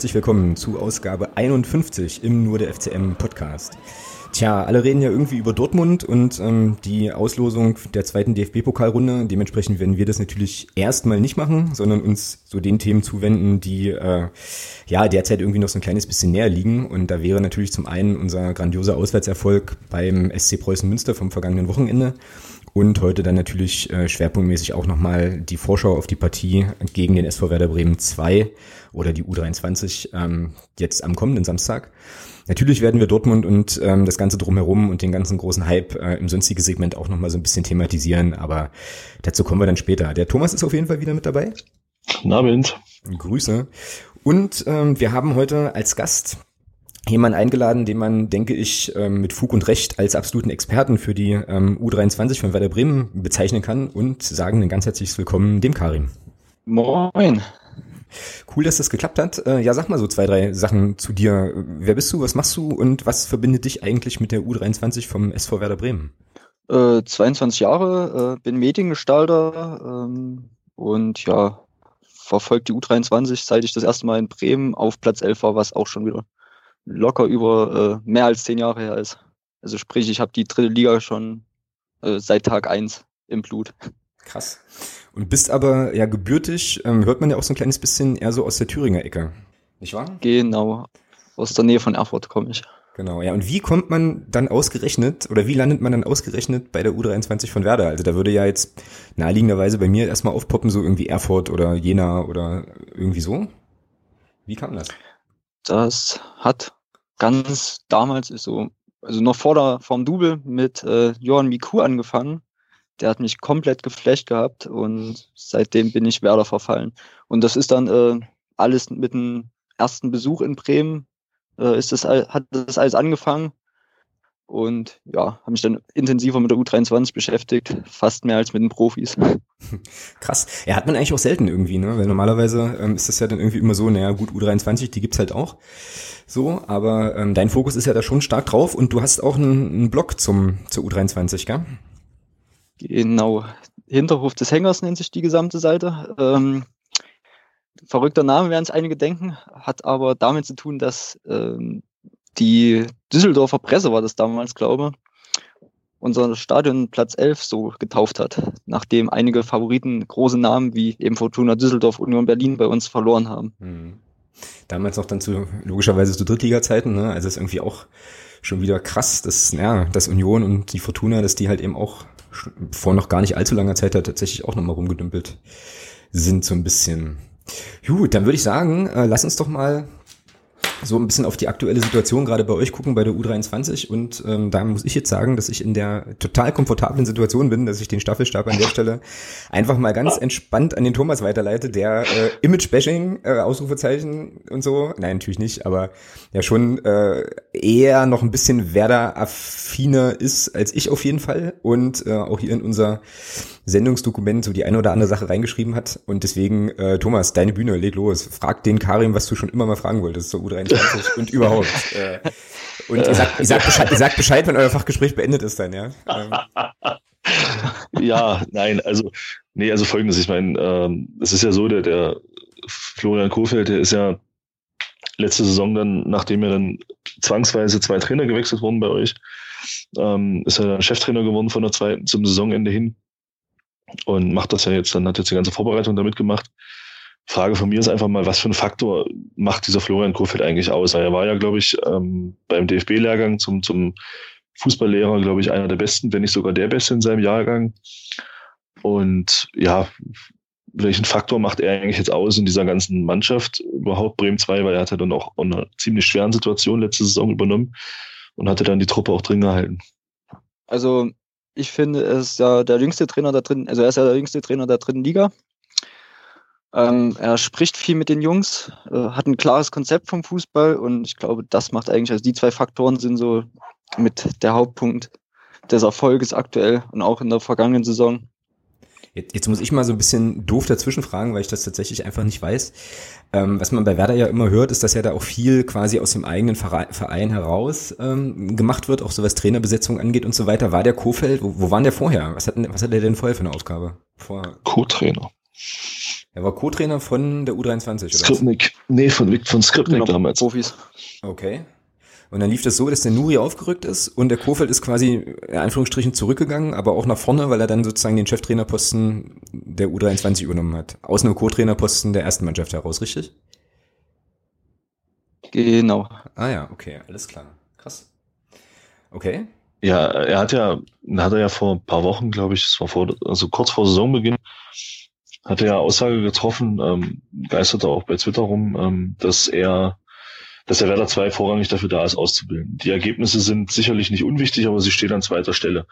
herzlich willkommen zu Ausgabe 51 im Nur der FCM Podcast. Tja, alle reden ja irgendwie über Dortmund und ähm, die Auslosung der zweiten DFB-Pokalrunde. Dementsprechend werden wir das natürlich erstmal nicht machen, sondern uns so den Themen zuwenden, die äh, ja derzeit irgendwie noch so ein kleines bisschen näher liegen. Und da wäre natürlich zum einen unser grandioser Auswärtserfolg beim SC Preußen Münster vom vergangenen Wochenende. Und heute dann natürlich äh, schwerpunktmäßig auch nochmal die Vorschau auf die Partie gegen den SV Werder Bremen 2 oder die U23 ähm, jetzt am kommenden Samstag. Natürlich werden wir Dortmund und ähm, das Ganze drumherum und den ganzen großen Hype äh, im sonstigen Segment auch nochmal so ein bisschen thematisieren, aber dazu kommen wir dann später. Der Thomas ist auf jeden Fall wieder mit dabei. Guten Abend. Grüße. Und ähm, wir haben heute als Gast jemanden eingeladen, den man, denke ich, ähm, mit Fug und Recht als absoluten Experten für die ähm, U23 von Werder Bremen bezeichnen kann und sagen ein ganz herzliches Willkommen dem Karim. Moin. Cool, dass das geklappt hat. Äh, ja, sag mal so zwei, drei Sachen zu dir. Wer bist du, was machst du und was verbindet dich eigentlich mit der U23 vom SV Werder Bremen? Äh, 22 Jahre, äh, bin Mediengestalter ähm, und ja, verfolgt die U23, seit ich das erste Mal in Bremen auf Platz 11 war, was auch schon wieder locker über äh, mehr als zehn Jahre her ist. Also sprich, ich habe die dritte Liga schon äh, seit Tag eins im Blut. Krass. Und bist aber ja gebürtig, ähm, hört man ja auch so ein kleines bisschen eher so aus der Thüringer Ecke. Nicht wahr? Genau. Aus der Nähe von Erfurt komme ich. Genau, ja. Und wie kommt man dann ausgerechnet oder wie landet man dann ausgerechnet bei der U23 von Werder? Also da würde ja jetzt naheliegenderweise bei mir erstmal aufpoppen, so irgendwie Erfurt oder Jena oder irgendwie so. Wie kam das? Das hat ganz damals so, also noch vor der vom Double mit äh, Johann Miku angefangen. Der hat mich komplett geflecht gehabt und seitdem bin ich Werder verfallen. Und das ist dann äh, alles mit dem ersten Besuch in Bremen äh, ist das, hat das alles angefangen. Und ja, habe mich dann intensiver mit der U23 beschäftigt, fast mehr als mit den Profis. Krass. Ja, hat man eigentlich auch selten irgendwie, ne? Weil normalerweise ähm, ist das ja dann irgendwie immer so, naja, gut, U23, die gibt's halt auch. So, aber ähm, dein Fokus ist ja da schon stark drauf und du hast auch einen, einen Blog zum, zur U23, gell? Genau. Hinterhof des Hängers nennt sich die gesamte Seite. Ähm, verrückter Name werden es einige denken, hat aber damit zu tun, dass ähm, die Düsseldorfer Presse war das damals, glaube unser Stadion Platz 11 so getauft hat, nachdem einige Favoriten große Namen wie eben Fortuna Düsseldorf, Union Berlin bei uns verloren haben. Mhm. Damals noch dann zu, logischerweise zu Drittliga-Zeiten, ne? also ist irgendwie auch schon wieder krass, dass, ja, dass Union und die Fortuna, dass die halt eben auch vor noch gar nicht allzu langer Zeit da tatsächlich auch nochmal rumgedümpelt sind, so ein bisschen. Gut, dann würde ich sagen, äh, lass uns doch mal so ein bisschen auf die aktuelle Situation gerade bei euch gucken, bei der U23. Und ähm, da muss ich jetzt sagen, dass ich in der total komfortablen Situation bin, dass ich den Staffelstab an der Stelle einfach mal ganz entspannt an den Thomas weiterleite, der äh, Image-Bashing, äh, Ausrufezeichen und so, nein, natürlich nicht, aber ja schon äh, eher noch ein bisschen Werder-affiner ist als ich auf jeden Fall. Und äh, auch hier in unser Sendungsdokument so die eine oder andere Sache reingeschrieben hat. Und deswegen, äh, Thomas, deine Bühne, leg los. Frag den Karim, was du schon immer mal fragen wolltest zur U23 und überhaupt. Äh, und ihr sagt, ihr, sagt Bescheid, ihr sagt Bescheid, wenn euer Fachgespräch beendet ist dann, ja? Ähm. ja, nein, also, nee, also folgendes, ich meine, ähm, es ist ja so, der, der Florian Kohfeldt, der ist ja letzte Saison dann, nachdem er dann zwangsweise zwei Trainer gewechselt wurden bei euch, ähm, ist er dann Cheftrainer geworden von der zweiten zum Saisonende hin und macht das ja jetzt, dann hat jetzt die ganze Vorbereitung damit gemacht. Frage von mir ist einfach mal, was für ein Faktor macht dieser Florian Kofeld eigentlich aus? Er war ja, glaube ich, ähm, beim DFB-Lehrgang zum, zum Fußballlehrer, glaube ich, einer der besten, wenn nicht sogar der Beste in seinem Jahrgang. Und ja, welchen Faktor macht er eigentlich jetzt aus in dieser ganzen Mannschaft überhaupt Bremen 2, weil er hatte dann auch in einer ziemlich schweren Situation letzte Saison übernommen und hatte dann die Truppe auch drin gehalten. Also ich finde, er ist ja der jüngste Trainer da drin, also er ist ja der jüngste Trainer der dritten Liga. Ähm, er spricht viel mit den Jungs, äh, hat ein klares Konzept vom Fußball und ich glaube, das macht eigentlich, also die zwei Faktoren sind so mit der Hauptpunkt des Erfolges aktuell und auch in der vergangenen Saison. Jetzt, jetzt muss ich mal so ein bisschen doof dazwischen fragen, weil ich das tatsächlich einfach nicht weiß. Ähm, was man bei Werder ja immer hört, ist, dass ja da auch viel quasi aus dem eigenen Verein heraus ähm, gemacht wird, auch so was Trainerbesetzung angeht und so weiter. War der Kofeld, wo, wo war der vorher? Was hat, was hat der denn vorher für eine Aufgabe? Co-Trainer. Er war Co-Trainer von der U23, oder? Skripnik. Nee, von, von Skripnik genau, damals. Profis. Okay. Und dann lief das so, dass der Nuri aufgerückt ist und der Kofeld ist quasi in Anführungsstrichen zurückgegangen, aber auch nach vorne, weil er dann sozusagen den Cheftrainerposten der U23 übernommen hat. Aus einem Co-Trainerposten der ersten Mannschaft heraus, richtig? Genau. Ah ja, okay, alles klar. Krass. Okay. Ja, er hat ja, hat er ja vor ein paar Wochen, glaube ich, das war vor, also kurz vor Saisonbeginn, hat er ja Aussage getroffen, ähm, geisterte auch bei Twitter rum, ähm, dass er dass der Werder 2 vorrangig dafür da ist, auszubilden. Die Ergebnisse sind sicherlich nicht unwichtig, aber sie stehen an zweiter Stelle.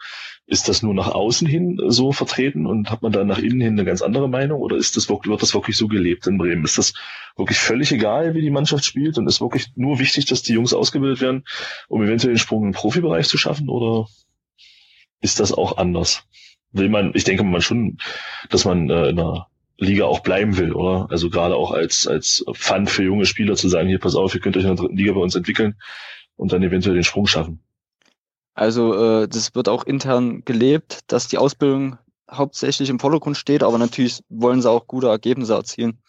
Ist das nur nach außen hin so vertreten und hat man dann nach innen hin eine ganz andere Meinung oder ist das wird das wirklich so gelebt in Bremen? Ist das wirklich völlig egal, wie die Mannschaft spielt und ist wirklich nur wichtig, dass die Jungs ausgebildet werden, um eventuell den Sprung im Profibereich zu schaffen oder ist das auch anders? Will man, ich denke mal schon, dass man äh, in einer Liga auch bleiben will, oder? Also gerade auch als, als Fun für junge Spieler zu sagen, hier pass auf, ihr könnt euch in der dritten Liga bei uns entwickeln und dann eventuell den Sprung schaffen. Also äh, das wird auch intern gelebt, dass die Ausbildung hauptsächlich im Vordergrund steht, aber natürlich wollen sie auch gute Ergebnisse erzielen.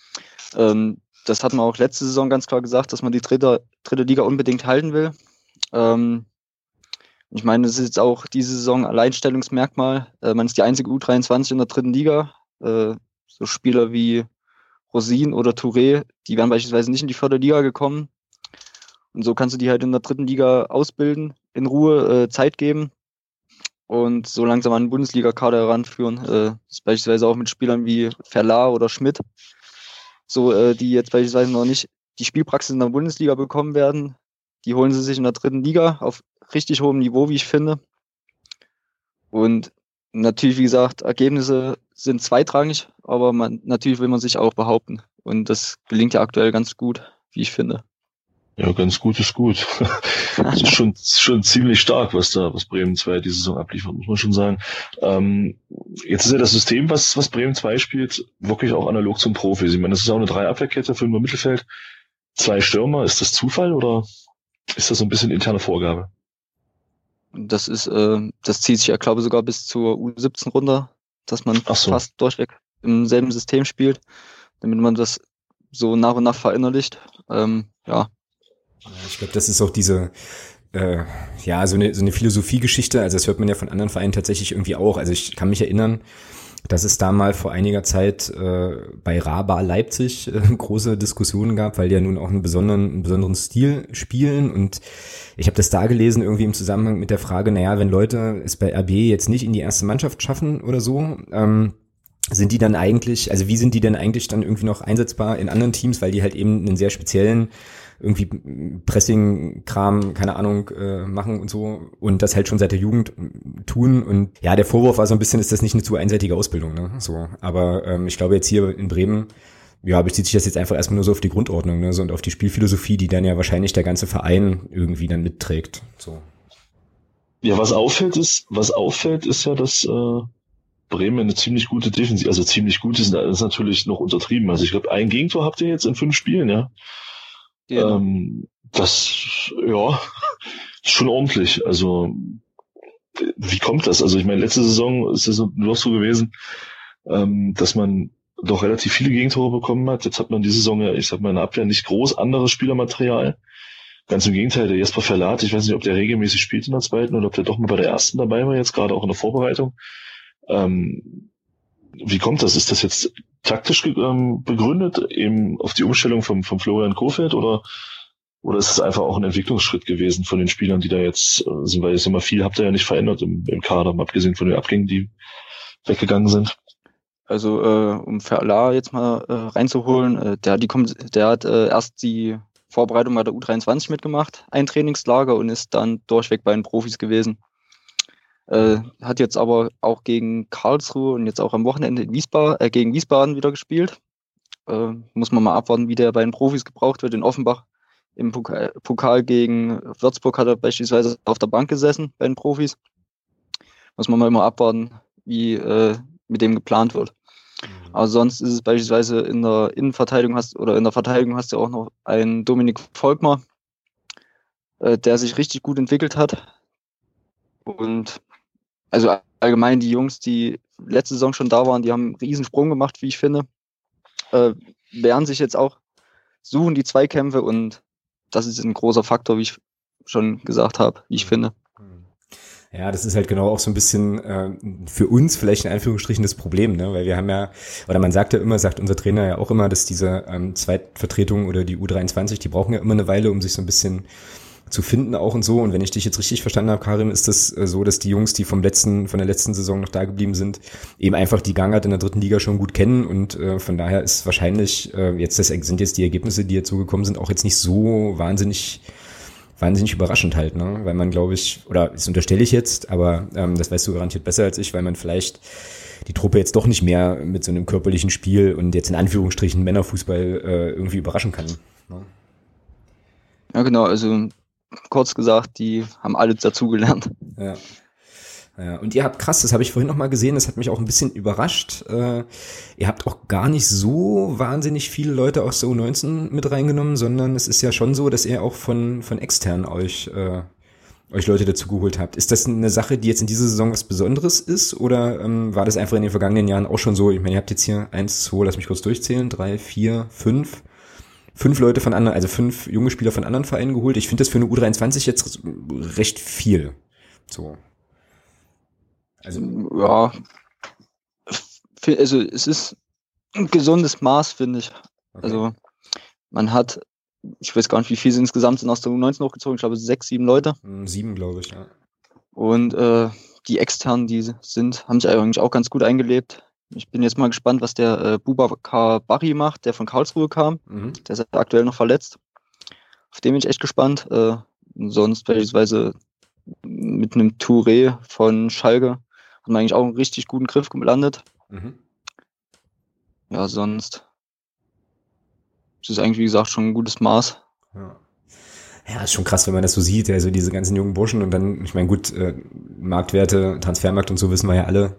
Ähm, das hat man auch letzte Saison ganz klar gesagt, dass man die dritte, dritte Liga unbedingt halten will. Ähm, ich meine, das ist jetzt auch diese Saison Alleinstellungsmerkmal. Äh, man ist die einzige U23 in der dritten Liga. Äh, so Spieler wie Rosin oder Touré, die wären beispielsweise nicht in die Förderliga gekommen. Und so kannst du die halt in der dritten Liga ausbilden, in Ruhe äh, Zeit geben und so langsam an den Bundesliga-Kader heranführen. Äh, beispielsweise auch mit Spielern wie Verlar oder Schmidt, so äh, die jetzt beispielsweise noch nicht die Spielpraxis in der Bundesliga bekommen werden. Die holen sie sich in der dritten Liga auf richtig hohem Niveau, wie ich finde. Und natürlich, wie gesagt, Ergebnisse sind zweitrangig, aber man, natürlich will man sich auch behaupten. Und das gelingt ja aktuell ganz gut, wie ich finde. Ja, ganz gut ist gut. das ist schon, schon ziemlich stark, was da, was Bremen 2 diese Saison abliefert, muss man schon sagen. Ähm, jetzt ist ja das System, was, was Bremen 2 spielt, wirklich auch analog zum Profi. Ich meine, das ist auch eine Drei-Abwehrkette, fünf im Mittelfeld, zwei Stürmer. Ist das Zufall oder ist das so ein bisschen interne Vorgabe? Das ist, äh, das zieht sich ja, glaube ich, sogar bis zur U17 runter, dass man so. fast durchweg im selben System spielt, damit man das so nach und nach verinnerlicht. Ähm, ja. Ich glaube, das ist auch diese, äh, ja, so eine, so eine Philosophiegeschichte. Also das hört man ja von anderen Vereinen tatsächlich irgendwie auch. Also ich kann mich erinnern, dass es da mal vor einiger Zeit äh, bei Raba Leipzig äh, große Diskussionen gab, weil die ja nun auch einen besonderen, einen besonderen Stil spielen. Und ich habe das da gelesen irgendwie im Zusammenhang mit der Frage, naja, wenn Leute es bei RB jetzt nicht in die erste Mannschaft schaffen oder so, ähm, sind die dann eigentlich, also wie sind die denn eigentlich dann irgendwie noch einsetzbar in anderen Teams, weil die halt eben einen sehr speziellen irgendwie Pressing-Kram, keine Ahnung, äh, machen und so und das halt schon seit der Jugend tun. Und ja, der Vorwurf war so ein bisschen, ist das nicht eine zu einseitige Ausbildung, ne? So. Aber ähm, ich glaube jetzt hier in Bremen, ja, bezieht sich das jetzt einfach erstmal nur so auf die Grundordnung, ne? So und auf die Spielphilosophie, die dann ja wahrscheinlich der ganze Verein irgendwie dann mitträgt. So. Ja, was auffällt ist, was auffällt, ist ja, dass äh, Bremen eine ziemlich gute Defensive, also ziemlich gut ist, ist natürlich noch untertrieben. Also ich glaube, ein Gegentor habt ihr jetzt in fünf Spielen, ja. Genau. Ähm, das, ja, schon ordentlich. Also, wie kommt das? Also, ich meine, letzte Saison ist es noch so gewesen, ähm, dass man doch relativ viele Gegentore bekommen hat. Jetzt hat man diese Saison ja, ich sag mal, in der Abwehr nicht groß anderes Spielermaterial. Ganz im Gegenteil, der Jesper Verlat, ich weiß nicht, ob der regelmäßig spielt in der zweiten oder ob der doch mal bei der ersten dabei war, jetzt gerade auch in der Vorbereitung. Ähm, wie kommt das? Ist das jetzt taktisch ähm, begründet, eben auf die Umstellung vom, vom Florian Kofeld oder, oder ist es einfach auch ein Entwicklungsschritt gewesen von den Spielern, die da jetzt äh, sind, weil jetzt immer viel habt ihr ja nicht verändert im, im Kader, abgesehen von den Abgängen, die weggegangen sind. Also äh, um Verla jetzt mal äh, reinzuholen, äh, der, die kommt, der hat äh, erst die Vorbereitung bei der U23 mitgemacht, ein Trainingslager und ist dann durchweg bei den Profis gewesen. Äh, hat jetzt aber auch gegen Karlsruhe und jetzt auch am Wochenende in Wiesbaden, äh, gegen Wiesbaden wieder gespielt. Äh, muss man mal abwarten, wie der bei den Profis gebraucht wird. In Offenbach im Pokal, Pokal gegen Würzburg hat er beispielsweise auf der Bank gesessen bei den Profis. Muss man mal immer abwarten, wie äh, mit dem geplant wird. Mhm. Aber sonst ist es beispielsweise in der Innenverteidigung hast oder in der Verteidigung hast du auch noch einen Dominik Volkmar, äh, der sich richtig gut entwickelt hat. Und also allgemein die Jungs, die letzte Saison schon da waren, die haben einen Riesensprung gemacht, wie ich finde. äh, wehren sich jetzt auch, suchen die Zweikämpfe und das ist ein großer Faktor, wie ich schon gesagt habe, wie ich finde. Ja, das ist halt genau auch so ein bisschen äh, für uns vielleicht in Anführungsstrichen das Problem, ne? weil wir haben ja, oder man sagt ja immer, sagt unser Trainer ja auch immer, dass diese ähm, Zweitvertretung oder die U23, die brauchen ja immer eine Weile, um sich so ein bisschen zu finden auch und so. Und wenn ich dich jetzt richtig verstanden habe, Karim, ist das äh, so, dass die Jungs, die vom letzten, von der letzten Saison noch da geblieben sind, eben einfach die Gangart in der dritten Liga schon gut kennen und äh, von daher ist wahrscheinlich äh, jetzt das sind jetzt die Ergebnisse, die jetzt so gekommen sind, auch jetzt nicht so wahnsinnig wahnsinnig überraschend halt, ne? Weil man, glaube ich, oder das unterstelle ich jetzt, aber ähm, das weißt du garantiert besser als ich, weil man vielleicht die Truppe jetzt doch nicht mehr mit so einem körperlichen Spiel und jetzt in Anführungsstrichen Männerfußball äh, irgendwie überraschen kann. Ne? Ja, genau, also kurz gesagt, die haben alle dazugelernt. Ja. Ja, und ihr habt krass, das habe ich vorhin noch mal gesehen, das hat mich auch ein bisschen überrascht. Äh, ihr habt auch gar nicht so wahnsinnig viele Leute aus der U19 mit reingenommen, sondern es ist ja schon so, dass ihr auch von, von extern euch, äh, euch Leute dazu geholt habt. Ist das eine Sache, die jetzt in dieser Saison was Besonderes ist oder ähm, war das einfach in den vergangenen Jahren auch schon so? Ich meine, ihr habt jetzt hier eins, zwei, lass mich kurz durchzählen, drei, vier, fünf fünf Leute von anderen, also fünf junge Spieler von anderen Vereinen geholt. Ich finde das für eine U23 jetzt recht viel. So. Also, ja. Also, es ist ein gesundes Maß, finde ich. Okay. Also, man hat, ich weiß gar nicht, wie viele sie insgesamt sind aus der U19 hochgezogen. Ich glaube, sechs, sieben Leute. Hm, sieben, glaube ich, ja. Und äh, die externen, die sind, haben sich eigentlich auch ganz gut eingelebt. Ich bin jetzt mal gespannt, was der äh, Bubakar Barry macht, der von Karlsruhe kam. Mhm. Der ist aktuell noch verletzt. Auf den bin ich echt gespannt. Äh, sonst beispielsweise mit einem Touré von Schalke haben eigentlich auch einen richtig guten Griff gelandet. Mhm. Ja, sonst ist es eigentlich, wie gesagt, schon ein gutes Maß. Ja. Ja, ist schon krass, wenn man das so sieht, also diese ganzen jungen Burschen und dann, ich meine, gut, äh, Marktwerte, Transfermarkt und so wissen wir ja alle.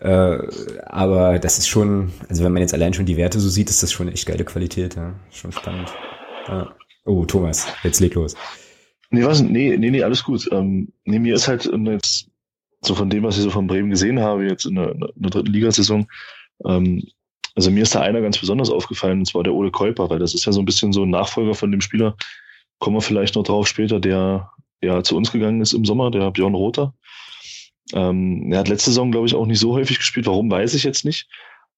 Äh, aber das ist schon, also wenn man jetzt allein schon die Werte so sieht, ist das schon echt geile Qualität, ja. Schon spannend. Ja. Oh, Thomas, jetzt leg los. Nee, was? Nee, nee, nee, alles gut. Ähm, nee, mir ist halt jetzt so von dem, was ich so von Bremen gesehen habe, jetzt in der, in der dritten Ligasaison, ähm, also mir ist da einer ganz besonders aufgefallen, und zwar der Ole Keuper, weil das ist ja so ein bisschen so ein Nachfolger von dem Spieler, kommen wir vielleicht noch drauf später, der ja zu uns gegangen ist im Sommer, der Björn Rother. Ähm, er hat letzte Saison, glaube ich, auch nicht so häufig gespielt. Warum, weiß ich jetzt nicht.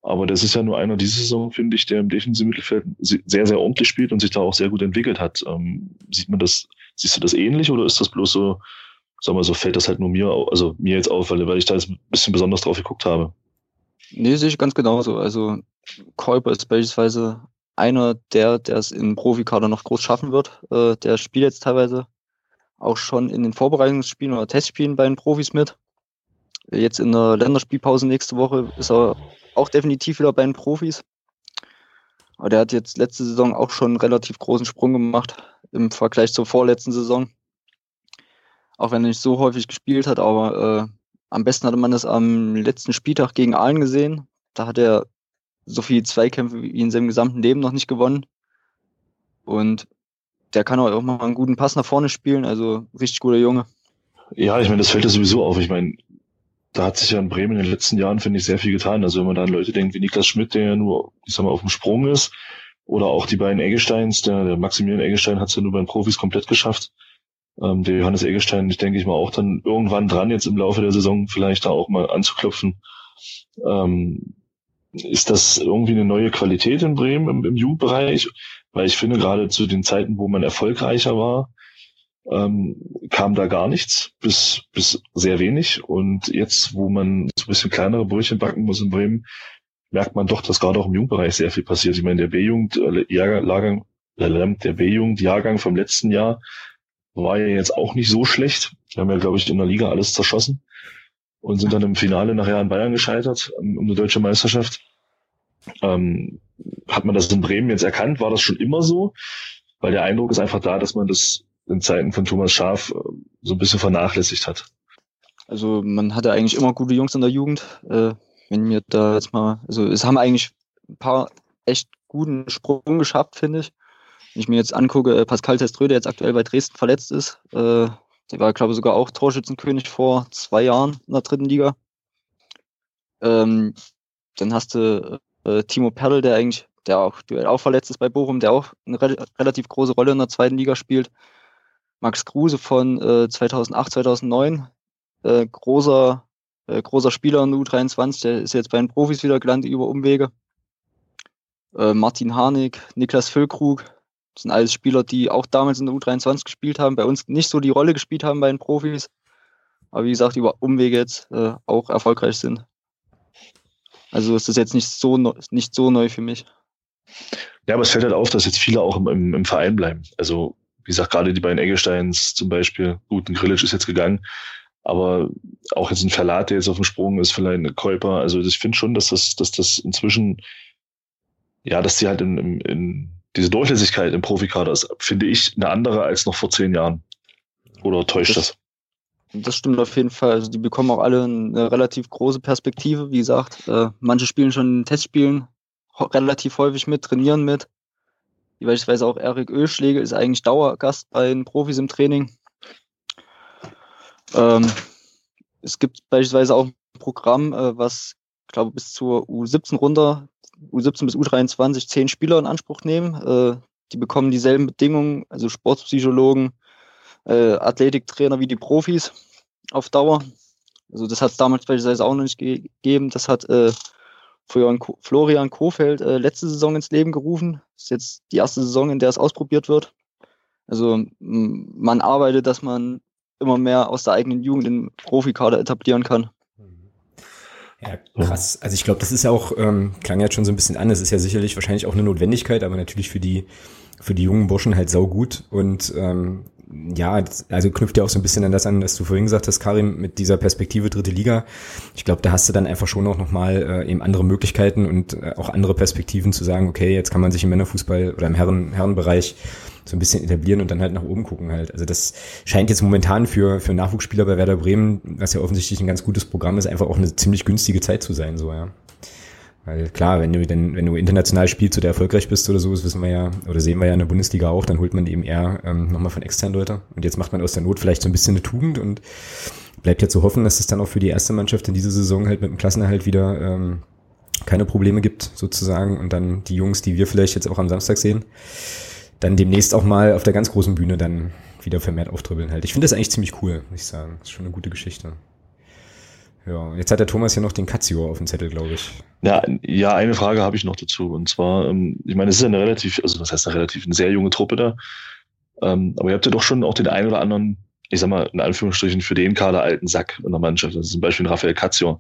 Aber das ist ja nur einer diese Saison, finde ich, der im defensiven Mittelfeld sehr, sehr ordentlich spielt und sich da auch sehr gut entwickelt hat. Ähm, sieht man das, siehst du das ähnlich oder ist das bloß so, sag mal so, fällt das halt nur mir, also mir jetzt auf, weil, weil ich da jetzt ein bisschen besonders drauf geguckt habe? Nee, sehe ich ganz genauso. Also Käuper ist beispielsweise einer, der, der es im Profikader noch groß schaffen wird. Äh, der spielt jetzt teilweise auch schon in den Vorbereitungsspielen oder Testspielen bei den Profis mit. Jetzt in der Länderspielpause nächste Woche ist er auch definitiv wieder bei den Profis. Aber der hat jetzt letzte Saison auch schon einen relativ großen Sprung gemacht im Vergleich zur vorletzten Saison. Auch wenn er nicht so häufig gespielt hat, aber äh, am besten hatte man das am letzten Spieltag gegen Aalen gesehen. Da hat er so viele Zweikämpfe wie in seinem gesamten Leben noch nicht gewonnen. Und der kann auch mal einen guten Pass nach vorne spielen, also richtig guter Junge. Ja, ich meine, das fällt ja sowieso auf. Ich meine, da hat sich ja in Bremen in den letzten Jahren, finde ich, sehr viel getan. Also wenn man da an Leute denkt wie Niklas Schmidt, der ja nur, ich sag mal, auf dem Sprung ist, oder auch die beiden Eggesteins, der, der Maximilian Eggestein hat es ja nur bei den Profis komplett geschafft. Ähm, der Johannes Eggestein, ich denke ich mal, auch dann irgendwann dran, jetzt im Laufe der Saison vielleicht da auch mal anzuklopfen. Ähm, ist das irgendwie eine neue Qualität in Bremen im, im Jugendbereich? Weil ich finde, gerade zu den Zeiten, wo man erfolgreicher war, ähm, kam da gar nichts, bis, bis sehr wenig. Und jetzt, wo man so ein bisschen kleinere Brötchen backen muss in Bremen, merkt man doch, dass gerade auch im Jugendbereich sehr viel passiert. Ich meine, der B-Jugend-Jahrgang, äh, der B-Jugend-Jahrgang vom letzten Jahr war ja jetzt auch nicht so schlecht. Die haben ja, glaube ich, in der Liga alles zerschossen und sind dann im Finale nachher an Bayern gescheitert, um eine deutsche Meisterschaft. Ähm, hat man das in Bremen jetzt erkannt? War das schon immer so? Weil der Eindruck ist einfach da, dass man das in Zeiten von Thomas Schaf äh, so ein bisschen vernachlässigt hat. Also man hatte eigentlich immer gute Jungs in der Jugend. Äh, wenn mir da jetzt mal, also es haben eigentlich ein paar echt guten Sprung geschafft, finde ich. Wenn ich mir jetzt angucke, äh, Pascal Teströ, der jetzt aktuell bei Dresden verletzt ist, äh, der war, glaube ich, sogar auch Torschützenkönig vor zwei Jahren in der dritten Liga. Ähm, dann hast du äh, Timo Perl, der eigentlich der auch, der auch verletzt ist bei Bochum, der auch eine re relativ große Rolle in der zweiten Liga spielt. Max Kruse von äh, 2008, 2009, äh, großer, äh, großer Spieler in U23, der ist jetzt bei den Profis wieder gelandet über Umwege. Äh, Martin Harnik, Niklas Füllkrug, das sind alles Spieler, die auch damals in der U23 gespielt haben, bei uns nicht so die Rolle gespielt haben bei den Profis, aber wie gesagt, über Umwege jetzt äh, auch erfolgreich sind. Also ist das jetzt nicht so, nicht so neu für mich. Ja, aber es fällt halt auf, dass jetzt viele auch im, im, im Verein bleiben. Also, wie gesagt, gerade die beiden Eggesteins zum Beispiel, gut, ein Grillic ist jetzt gegangen, aber auch jetzt ein Verlat, der jetzt auf dem Sprung ist, vielleicht eine Käuper. Also ich finde schon, dass das, dass das inzwischen, ja, dass die halt in, in, in diese Durchlässigkeit im Profikader ist, finde ich, eine andere als noch vor zehn Jahren. Oder täuscht das? das? Das stimmt auf jeden Fall. Also die bekommen auch alle eine relativ große Perspektive. Wie gesagt, äh, manche spielen schon in Testspielen relativ häufig mit, trainieren mit. Wie beispielsweise auch Erik Ölschläge ist eigentlich Dauergast bei den Profis im Training. Ähm, es gibt beispielsweise auch ein Programm, äh, was, ich glaube, bis zur U17 runter, U17 bis U23 zehn Spieler in Anspruch nehmen. Äh, die bekommen dieselben Bedingungen, also Sportpsychologen, äh, Athletiktrainer wie die Profis auf Dauer. Also das hat es damals beispielsweise auch noch nicht gegeben. Das hat äh, Florian Kofeld äh, letzte Saison ins Leben gerufen. Ist jetzt die erste Saison, in der es ausprobiert wird. Also man arbeitet, dass man immer mehr aus der eigenen Jugend in Profikader etablieren kann. Ja, krass. Also ich glaube, das ist ja auch, ähm, klang jetzt schon so ein bisschen an, das ist ja sicherlich wahrscheinlich auch eine Notwendigkeit, aber natürlich für die, für die jungen Burschen halt saugut. Und ähm, ja, also knüpft ja auch so ein bisschen an das an, dass du vorhin gesagt hast, Karim, mit dieser Perspektive dritte Liga. Ich glaube, da hast du dann einfach schon auch nochmal äh, eben andere Möglichkeiten und äh, auch andere Perspektiven zu sagen, okay, jetzt kann man sich im Männerfußball oder im Herren, Herrenbereich so ein bisschen etablieren und dann halt nach oben gucken halt. Also das scheint jetzt momentan für, für Nachwuchsspieler bei Werder Bremen, was ja offensichtlich ein ganz gutes Programm ist, einfach auch eine ziemlich günstige Zeit zu sein, so, ja. Weil klar, wenn du denn, wenn du international spielst oder erfolgreich bist oder so, das wissen wir ja, oder sehen wir ja in der Bundesliga auch, dann holt man eben eher ähm, nochmal von externen Leute. Und jetzt macht man aus der Not vielleicht so ein bisschen eine Tugend und bleibt ja zu hoffen, dass es dann auch für die erste Mannschaft in dieser Saison halt mit dem Klassenerhalt wieder ähm, keine Probleme gibt, sozusagen. Und dann die Jungs, die wir vielleicht jetzt auch am Samstag sehen, dann demnächst auch mal auf der ganz großen Bühne dann wieder vermehrt auftribbeln halt. Ich finde das eigentlich ziemlich cool, muss ich sagen. Das ist schon eine gute Geschichte. Ja, jetzt hat der Thomas ja noch den Katzio auf dem Zettel, glaube ich. Ja, ja, eine Frage habe ich noch dazu. Und zwar, ähm, ich meine, es ist eine relativ, also was heißt eine relativ, eine sehr junge Truppe da. Ähm, aber ihr habt ja doch schon auch den einen oder anderen, ich sag mal, in Anführungsstrichen für den Kader alten Sack in der Mannschaft. Das ist zum Beispiel Raphael Katzio.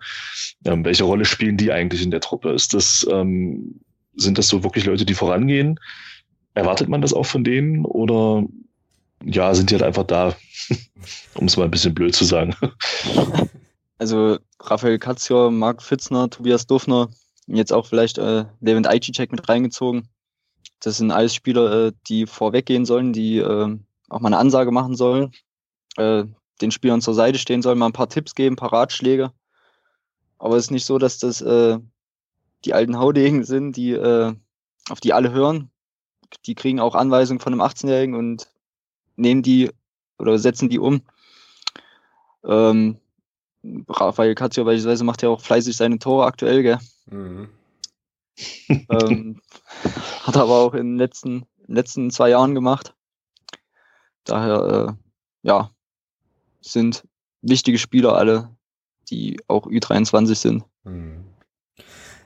Ähm, welche Rolle spielen die eigentlich in der Truppe? Ist das, sind das so wirklich Leute, die vorangehen? Erwartet man das auch von denen? Oder ja, sind die halt einfach da, um es mal ein bisschen blöd zu sagen? Also Raphael Katzior, Marc Fitzner, Tobias Dufner, jetzt auch vielleicht äh, Levent Aichicek mit reingezogen. Das sind alles Spieler, äh, die vorweggehen sollen, die äh, auch mal eine Ansage machen sollen, äh, den Spielern zur Seite stehen sollen, mal ein paar Tipps geben, ein paar Ratschläge. Aber es ist nicht so, dass das äh, die alten Haudegen sind, die äh, auf die alle hören. Die kriegen auch Anweisungen von einem 18-Jährigen und nehmen die oder setzen die um. Ähm, Rafael Cazio beispielsweise macht ja auch fleißig seine Tore aktuell, gell? Mhm. ähm, hat aber auch in den letzten, letzten zwei Jahren gemacht. Daher, äh, ja, sind wichtige Spieler alle, die auch Ü23 sind. Mhm.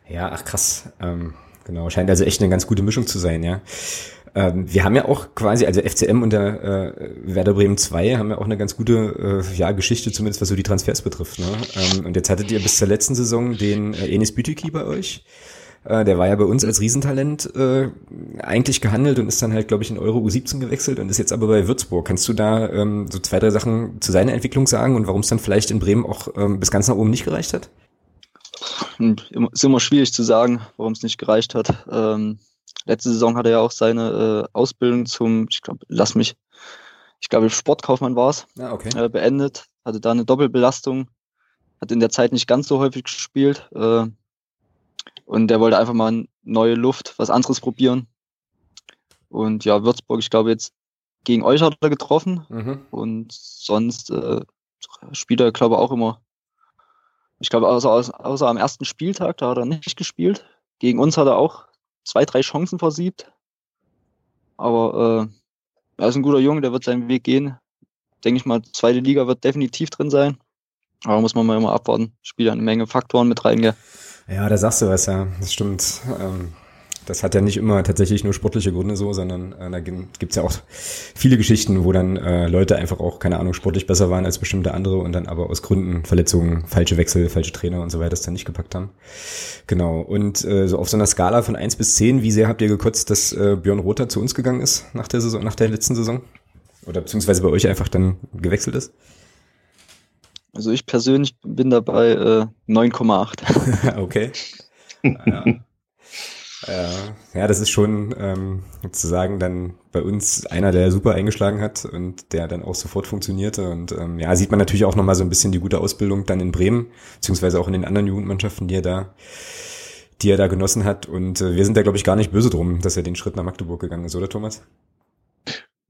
Ja, ach krass. Ähm, genau, scheint also echt eine ganz gute Mischung zu sein, ja. Ähm, wir haben ja auch quasi, also FCM und der äh, Werder Bremen 2 haben ja auch eine ganz gute äh, ja, Geschichte, zumindest was so die Transfers betrifft. Ne? Ähm, und jetzt hattet ihr bis zur letzten Saison den äh, Enis Bütiki bei euch. Äh, der war ja bei uns als Riesentalent äh, eigentlich gehandelt und ist dann halt, glaube ich, in Euro U17 gewechselt und ist jetzt aber bei Würzburg. Kannst du da ähm, so zwei, drei Sachen zu seiner Entwicklung sagen und warum es dann vielleicht in Bremen auch ähm, bis ganz nach oben nicht gereicht hat? Ist immer schwierig zu sagen, warum es nicht gereicht hat. Ähm, Letzte Saison hat er ja auch seine äh, Ausbildung zum, ich glaube, lass mich, ich glaube, Sportkaufmann war es, ah, okay. äh, beendet. Hatte da eine Doppelbelastung, hat in der Zeit nicht ganz so häufig gespielt. Äh, und der wollte einfach mal neue Luft, was anderes probieren. Und ja, Würzburg, ich glaube, jetzt gegen euch hat er getroffen. Mhm. Und sonst äh, spielt er, glaube ich, auch immer. Ich glaube, außer, außer am ersten Spieltag, da hat er nicht gespielt. Gegen uns hat er auch zwei, drei Chancen versiebt. Aber äh, er ist ein guter Junge, der wird seinen Weg gehen. Denke ich mal, zweite Liga wird definitiv drin sein. Aber muss man mal immer abwarten. Spielt eine Menge Faktoren mit rein, gell? Ja, da sagst du was, ja. Das stimmt. Ähm, das hat ja nicht immer tatsächlich nur sportliche Gründe so, sondern äh, da gibt's ja auch viele Geschichten, wo dann äh, Leute einfach auch, keine Ahnung, sportlich besser waren als bestimmte andere und dann aber aus Gründen, Verletzungen, falsche Wechsel, falsche Trainer und so weiter das dann nicht gepackt haben. Genau. Und äh, so auf so einer Skala von eins bis zehn, wie sehr habt ihr gekotzt, dass äh, Björn Rother zu uns gegangen ist nach der Saison, nach der letzten Saison? Oder beziehungsweise bei euch einfach dann gewechselt ist? Also ich persönlich bin dabei äh, 9,8. okay. Ja. Ja, das ist schon ähm, sozusagen dann bei uns einer, der super eingeschlagen hat und der dann auch sofort funktionierte. Und ähm, ja, sieht man natürlich auch nochmal so ein bisschen die gute Ausbildung dann in Bremen, beziehungsweise auch in den anderen Jugendmannschaften, die er da, die er da genossen hat. Und äh, wir sind da, glaube ich, gar nicht böse drum, dass er den Schritt nach Magdeburg gegangen ist, oder Thomas?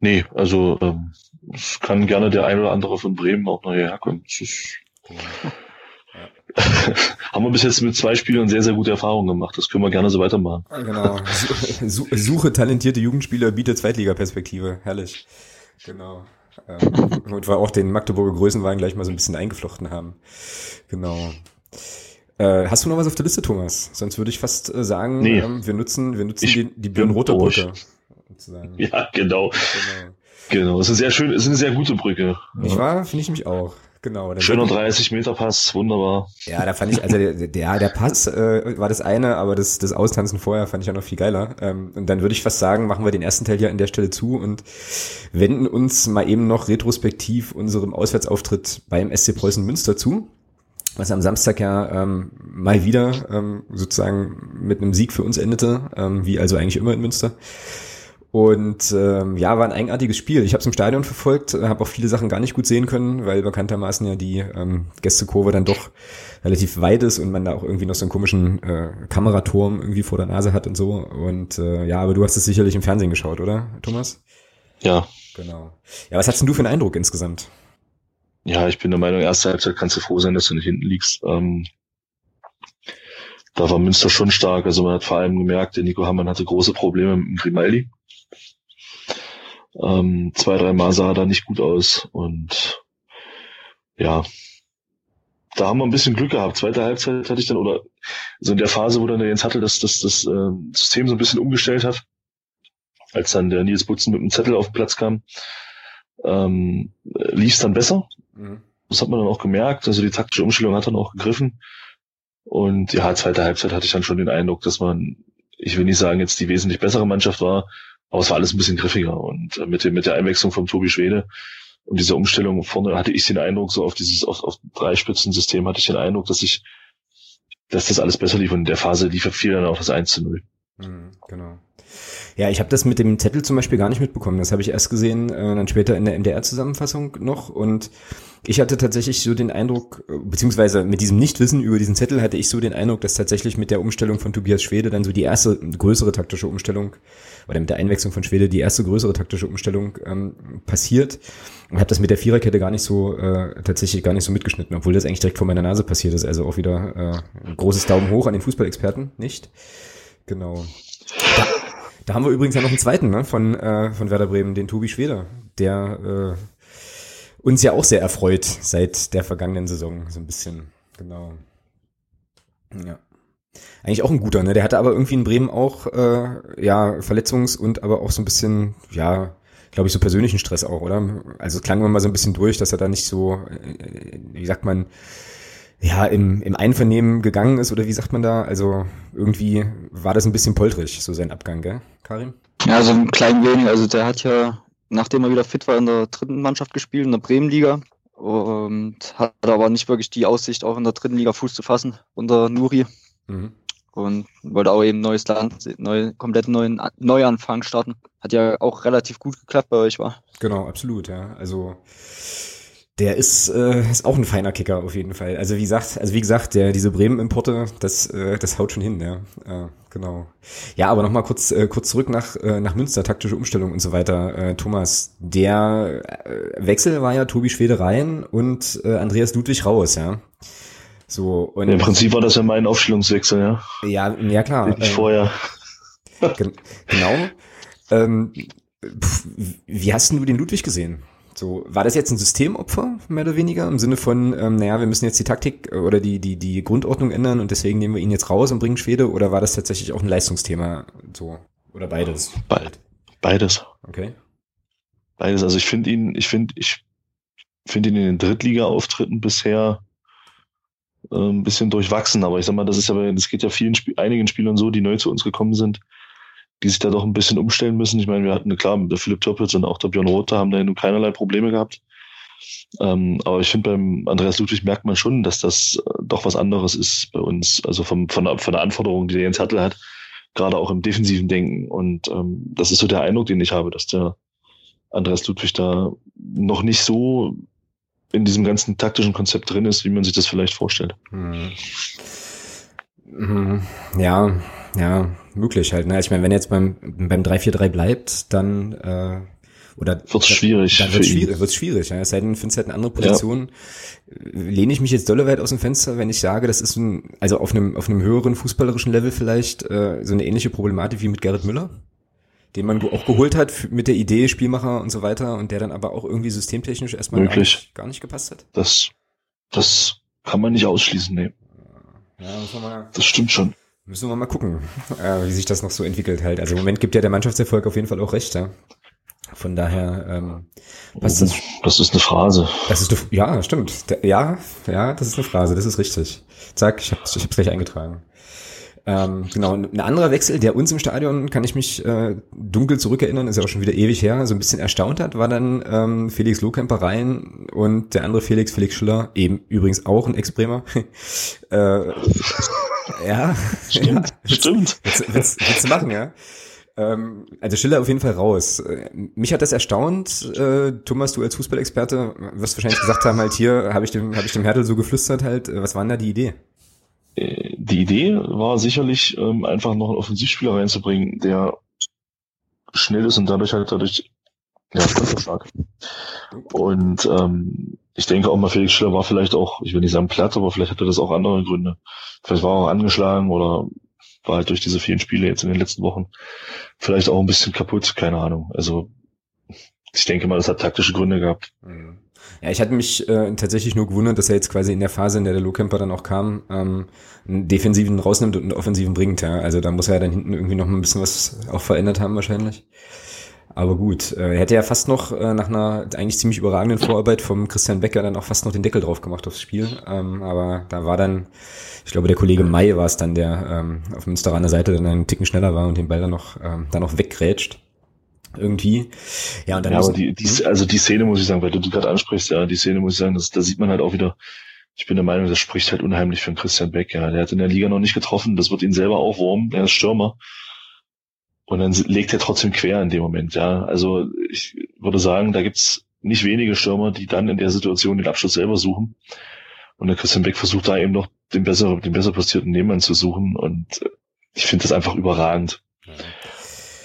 Nee, also ähm, es kann gerne der ein oder andere von Bremen auch noch hierher kommen. haben wir bis jetzt mit zwei Spielern sehr, sehr gute Erfahrungen gemacht. Das können wir gerne so weitermachen. Genau. Suche talentierte Jugendspieler, bietet Zweitliga-Perspektive. Herrlich. Genau. Ähm, und wir auch den Magdeburger Größenwagen gleich mal so ein bisschen eingeflochten haben. Genau. Äh, hast du noch was auf der Liste, Thomas? Sonst würde ich fast äh, sagen, nee. ähm, wir nutzen, wir nutzen die, die Björn-Roter-Brücke. Ja, genau. genau. Genau, es ist eine sehr schön, es ist eine sehr gute Brücke. Nicht wahr? Finde ich mich auch. Genau. Schöner 30 Meter Pass, wunderbar. Ja, da fand ich, also der, der, der Pass äh, war das eine, aber das, das Austanzen vorher fand ich ja noch viel geiler. Ähm, und dann würde ich fast sagen, machen wir den ersten Teil hier an der Stelle zu und wenden uns mal eben noch retrospektiv unserem Auswärtsauftritt beim SC Preußen Münster zu. Was am Samstag ja ähm, mal wieder ähm, sozusagen mit einem Sieg für uns endete, ähm, wie also eigentlich immer in Münster. Und ähm, ja, war ein eigenartiges Spiel. Ich habe es im Stadion verfolgt, äh, habe auch viele Sachen gar nicht gut sehen können, weil bekanntermaßen ja die ähm, Gästekurve dann doch relativ weit ist und man da auch irgendwie noch so einen komischen äh, Kameraturm irgendwie vor der Nase hat und so. Und äh, ja, aber du hast es sicherlich im Fernsehen geschaut, oder, Thomas? Ja. Genau. Ja, was hast denn du für einen Eindruck insgesamt? Ja, ich bin der Meinung, erste Halbzeit kannst du froh sein, dass du nicht hinten liegst. Ähm, da war Münster schon stark. Also man hat vor allem gemerkt, der Nico Hammann hatte große Probleme mit dem Grimaldi. Ähm, zwei, dreimal sah er da nicht gut aus und ja, da haben wir ein bisschen Glück gehabt. Zweite Halbzeit hatte ich dann, oder so in der Phase, wo dann der Jens Hattel das, das, das äh, System so ein bisschen umgestellt hat, als dann der Nils Butzen mit dem Zettel auf den Platz kam, ähm, lief es dann besser. Mhm. Das hat man dann auch gemerkt. Also die taktische Umstellung hat dann auch gegriffen. Und ja, zweite Halbzeit hatte ich dann schon den Eindruck, dass man, ich will nicht sagen, jetzt die wesentlich bessere Mannschaft war, aber es war alles ein bisschen griffiger. Und äh, mit, dem, mit der Einwechslung von Tobi Schwede und dieser Umstellung vorne hatte ich den Eindruck, so auf dieses, auf, auf Dreispitzen-System hatte ich den Eindruck, dass ich, dass das alles besser lief. Und in der Phase lief viel dann auch das 1 zu 0. Mhm, genau. Ja, ich habe das mit dem Zettel zum Beispiel gar nicht mitbekommen. Das habe ich erst gesehen, äh, dann später in der MDR-Zusammenfassung noch. Und ich hatte tatsächlich so den Eindruck, äh, beziehungsweise mit diesem Nichtwissen über diesen Zettel hatte ich so den Eindruck, dass tatsächlich mit der Umstellung von Tobias Schwede dann so die erste größere taktische Umstellung oder mit der Einwechslung von Schwede die erste größere taktische Umstellung ähm, passiert. Und habe das mit der Viererkette gar nicht so, äh, tatsächlich gar nicht so mitgeschnitten, obwohl das eigentlich direkt vor meiner Nase passiert ist. Also auch wieder äh, ein großes Daumen hoch an den Fußballexperten, nicht? Genau. Ja. Da haben wir übrigens ja noch einen zweiten ne, von, äh, von Werder Bremen, den Tobi Schweder, der äh, uns ja auch sehr erfreut seit der vergangenen Saison, so ein bisschen. Genau. Ja. Eigentlich auch ein guter, ne? Der hatte aber irgendwie in Bremen auch äh, ja Verletzungs- und aber auch so ein bisschen, ja, glaube ich, so persönlichen Stress auch, oder? Also klang immer mal so ein bisschen durch, dass er da nicht so, äh, wie sagt man, ja, im, im Einvernehmen gegangen ist oder wie sagt man da? Also irgendwie war das ein bisschen poltrig, so sein Abgang, gell, Karim? Ja, so ein klein wenig. Also der hat ja, nachdem er wieder fit war, in der dritten Mannschaft gespielt, in der Bremenliga. Und hat aber nicht wirklich die Aussicht, auch in der dritten Liga Fuß zu fassen, unter Nuri. Mhm. Und wollte auch eben neues Land, neu, komplett neuen Neuanfang starten. Hat ja auch relativ gut geklappt bei euch, war. Genau, absolut, ja. Also der ist, äh, ist auch ein feiner Kicker auf jeden Fall. Also wie gesagt, also wie gesagt, der diese Bremen-Importe, das, äh, das haut schon hin, ja. Äh, genau. Ja, aber nochmal kurz, äh, kurz zurück nach, äh, nach Münster, taktische Umstellung und so weiter. Äh, Thomas, der äh, Wechsel war ja Tobi Schwede rein und äh, Andreas Ludwig raus, ja. So, und Im Prinzip war das ja mein Aufstellungswechsel, ja. Ja, ja klar. Ich äh, vorher. genau. Ähm, pf, wie hast du den Ludwig gesehen? So, war das jetzt ein Systemopfer, mehr oder weniger, im Sinne von, ähm, naja, wir müssen jetzt die Taktik oder die, die, die Grundordnung ändern und deswegen nehmen wir ihn jetzt raus und bringen Schwede, oder war das tatsächlich auch ein Leistungsthema so? Oder beides? Be beides. Okay. Beides. Also ich finde ihn, ich finde, ich finde ihn in den Drittliga-Auftritten bisher äh, ein bisschen durchwachsen, aber ich sag mal, das ist ja, das geht ja vielen Sp einigen Spielern so, die neu zu uns gekommen sind, die sich da doch ein bisschen umstellen müssen. Ich meine, wir hatten, klar, der Philipp Toppitz und auch der Björn Rother haben da nun keinerlei Probleme gehabt. Ähm, aber ich finde, beim Andreas Ludwig merkt man schon, dass das äh, doch was anderes ist bei uns. Also vom, von, der, von der Anforderung, die der Jens Hattel hat, gerade auch im defensiven Denken. Und ähm, das ist so der Eindruck, den ich habe, dass der Andreas Ludwig da noch nicht so in diesem ganzen taktischen Konzept drin ist, wie man sich das vielleicht vorstellt. Hm. hm ja, ja, möglich halt. Ne? Ich meine, wenn er jetzt beim, beim 3-4-3 bleibt, dann äh, oder wird schwierig. Dann wird schwierig, wird's schwierig. Ja. Es sei denn, findest halt eine andere Position. Ja. Lehne ich mich jetzt dolle weit aus dem Fenster, wenn ich sage, das ist ein, also auf einem, auf einem höheren fußballerischen Level vielleicht äh, so eine ähnliche Problematik wie mit Gerrit Müller? den man auch geholt hat mit der Idee Spielmacher und so weiter und der dann aber auch irgendwie systemtechnisch erstmal gar nicht, gar nicht, gepasst hat? Das, das kann man nicht ausschließen, nee. Ja, muss man mal, das stimmt schon. Müssen wir mal gucken, äh, wie sich das noch so entwickelt halt. Also im Moment gibt ja der Mannschaftserfolg auf jeden Fall auch recht, ja. Von daher, ähm, was das? Das ist eine Phrase. Das ist eine, ja, stimmt. Ja, ja, das ist eine Phrase, das ist richtig. Zack, ich hab's, ich hab's gleich eingetragen. Ähm, genau, ein anderer Wechsel, der uns im Stadion, kann ich mich äh, dunkel zurückerinnern, ist ja auch schon wieder ewig her, so ein bisschen erstaunt hat, war dann ähm, Felix Lohkemper rein und der andere Felix, Felix Schiller, eben übrigens auch ein Ex-Bremer. äh, ja, stimmt, ja, stimmt. Willst, willst, willst du machen, ja? Ähm, also Schiller auf jeden Fall raus. Mich hat das erstaunt, äh, Thomas, du als Fußballexperte wirst wahrscheinlich gesagt haben, halt hier habe ich dem, habe ich dem Hertel so geflüstert halt, was war denn da die Idee? Äh, die Idee war sicherlich, ähm, einfach noch einen Offensivspieler reinzubringen, der schnell ist und dadurch halt dadurch ja, konterstark. Und ähm, ich denke auch mal, Felix Schiller war vielleicht auch, ich will nicht sagen platt, aber vielleicht hatte das auch andere Gründe. Vielleicht war er auch angeschlagen oder war halt durch diese vielen Spiele jetzt in den letzten Wochen vielleicht auch ein bisschen kaputt, keine Ahnung. Also ich denke mal, das hat taktische Gründe gehabt. Mhm. Ja, ich hatte mich äh, tatsächlich nur gewundert, dass er jetzt quasi in der Phase, in der der Lohkemper dann auch kam, ähm, einen Defensiven rausnimmt und einen Offensiven bringt. Ja. Also da muss er ja dann hinten irgendwie noch ein bisschen was auch verändert haben wahrscheinlich. Aber gut, äh, er hätte ja fast noch äh, nach einer eigentlich ziemlich überragenden Vorarbeit vom Christian Becker dann auch fast noch den Deckel drauf gemacht aufs Spiel. Ähm, aber da war dann, ich glaube, der Kollege May war es dann, der ähm, auf Münsteraner Seite dann einen Ticken schneller war und den Ball dann noch, ähm, dann noch weggrätscht irgendwie. Ja, und dann ja aber die, die, hm? also die Szene muss ich sagen, weil du die gerade ansprichst, ja, die Szene muss ich sagen, das, da sieht man halt auch wieder, ich bin der Meinung, das spricht halt unheimlich für Christian Beck, ja. Der hat in der Liga noch nicht getroffen, das wird ihn selber auch wurmen, er ist Stürmer. Und dann legt er trotzdem quer in dem Moment, ja. Also ich würde sagen, da gibt's nicht wenige Stürmer, die dann in der Situation den Abschluss selber suchen. Und der Christian Beck versucht da eben noch den besser, den besser postierten Nebenmann zu suchen. Und ich finde das einfach überragend. Ja.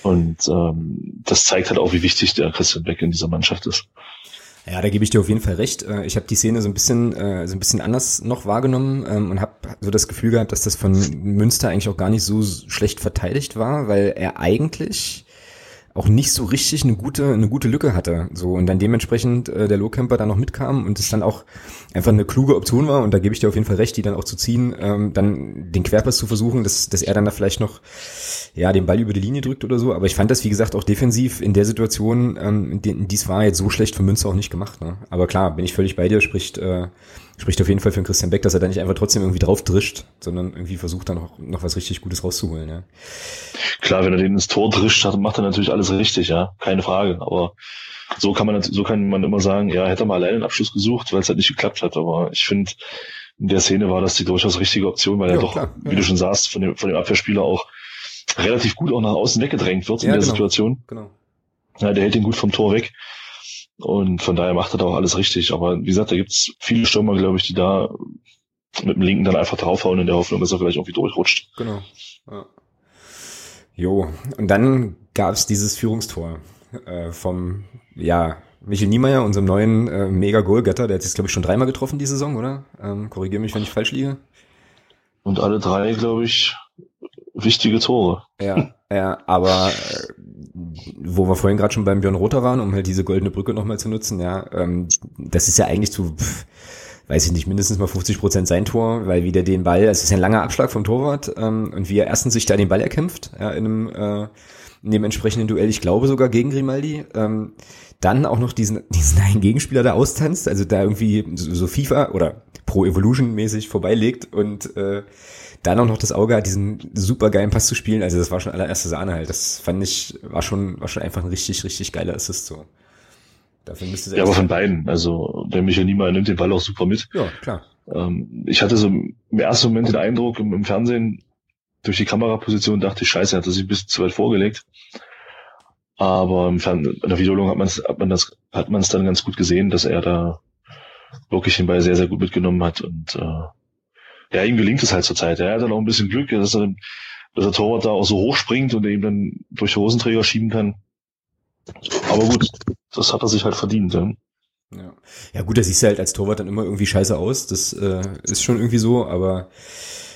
Und ähm, das zeigt halt auch, wie wichtig der Christian Beck in dieser Mannschaft ist. Ja, da gebe ich dir auf jeden Fall recht. Äh, ich habe die Szene so ein bisschen, äh, so ein bisschen anders noch wahrgenommen ähm, und habe so das Gefühl gehabt, dass das von Münster eigentlich auch gar nicht so schlecht verteidigt war, weil er eigentlich auch nicht so richtig eine gute, eine gute Lücke hatte. So, und dann dementsprechend äh, der Lowcamper da noch mitkam und es dann auch einfach eine kluge Option war, und da gebe ich dir auf jeden Fall recht, die dann auch zu ziehen, ähm, dann den Querpass zu versuchen, dass, dass er dann da vielleicht noch ja den Ball über die Linie drückt oder so. Aber ich fand das, wie gesagt, auch defensiv in der Situation, ähm, dies war jetzt so schlecht von Münster auch nicht gemacht. Ne? Aber klar, bin ich völlig bei dir, spricht äh, spricht auf jeden Fall für den Christian Beck, dass er da nicht einfach trotzdem irgendwie drauf drischt, sondern irgendwie versucht dann noch, noch was richtig Gutes rauszuholen, ja. Klar, wenn er den ins Tor drischt, macht er natürlich alles richtig, ja, keine Frage. Aber so kann man, so kann man immer sagen, ja, hätte er mal alleine einen Abschluss gesucht, weil es halt nicht geklappt hat. Aber ich finde, in der Szene war das die durchaus richtige Option, weil ja, er doch, klar, wie ja. du schon sagst, von dem, von dem Abwehrspieler auch relativ gut auch nach außen weggedrängt wird in der genau, Situation. Genau. Ja, der hält ihn gut vom Tor weg. Und von daher macht er da auch alles richtig. Aber wie gesagt, da gibt's viele Stürmer, glaube ich, die da mit dem Linken dann einfach draufhauen in der Hoffnung, dass er vielleicht irgendwie durchrutscht. Genau. Ja. Jo, und dann gab's dieses Führungstor äh, vom, ja, Michel Niemeyer, unserem neuen äh, Mega-Goalgetter, der hat jetzt, glaube ich, schon dreimal getroffen die Saison, oder? Ähm, Korrigiere mich, wenn ich falsch liege. Und alle drei, glaube ich, wichtige Tore. Ja, ja, aber äh, wo wir vorhin gerade schon beim Björn Rother waren, um halt diese goldene Brücke nochmal zu nutzen, ja, ähm, das ist ja eigentlich zu, pff, weiß ich nicht, mindestens mal 50 Prozent sein Tor, weil wie der den Ball, es ist ein langer Abschlag vom Torwart ähm, und wie er erstens sich da den Ball erkämpft, ja, in einem, äh, in dem entsprechenden Duell, ich glaube sogar gegen Grimaldi, ähm, dann auch noch diesen, diesen einen Gegenspieler da austanzt, also da irgendwie so, so FIFA oder Pro Evolution mäßig vorbeilegt und äh, dann auch noch das Auge hat, diesen super geilen Pass zu spielen. Also das war schon allererste Sahne halt. Das fand ich, war schon, war schon einfach ein richtig, richtig geiler Assist so. Dafür müsste Ja, aber von beiden. Also der Michael Niemeyer nimmt den Ball auch super mit. Ja, klar. Ähm, ich hatte so im ersten Moment den Eindruck im, im Fernsehen, durch die Kameraposition dachte ich, scheiße, er hat sich ein bisschen zu weit vorgelegt. Aber im Fern in der Wiederholung hat man es hat man das hat man es dann ganz gut gesehen, dass er da wirklich den Ball sehr sehr gut mitgenommen hat und äh, ja, ihm gelingt es halt zurzeit. Er hat dann auch ein bisschen Glück, dass, er, dass der Torwart da auch so hoch springt und ihm dann durch Hosenträger schieben kann. Aber gut, das hat er sich halt verdient. Ja. Ja. ja gut, das siehst du halt als Torwart dann immer irgendwie scheiße aus. Das äh, ist schon irgendwie so, aber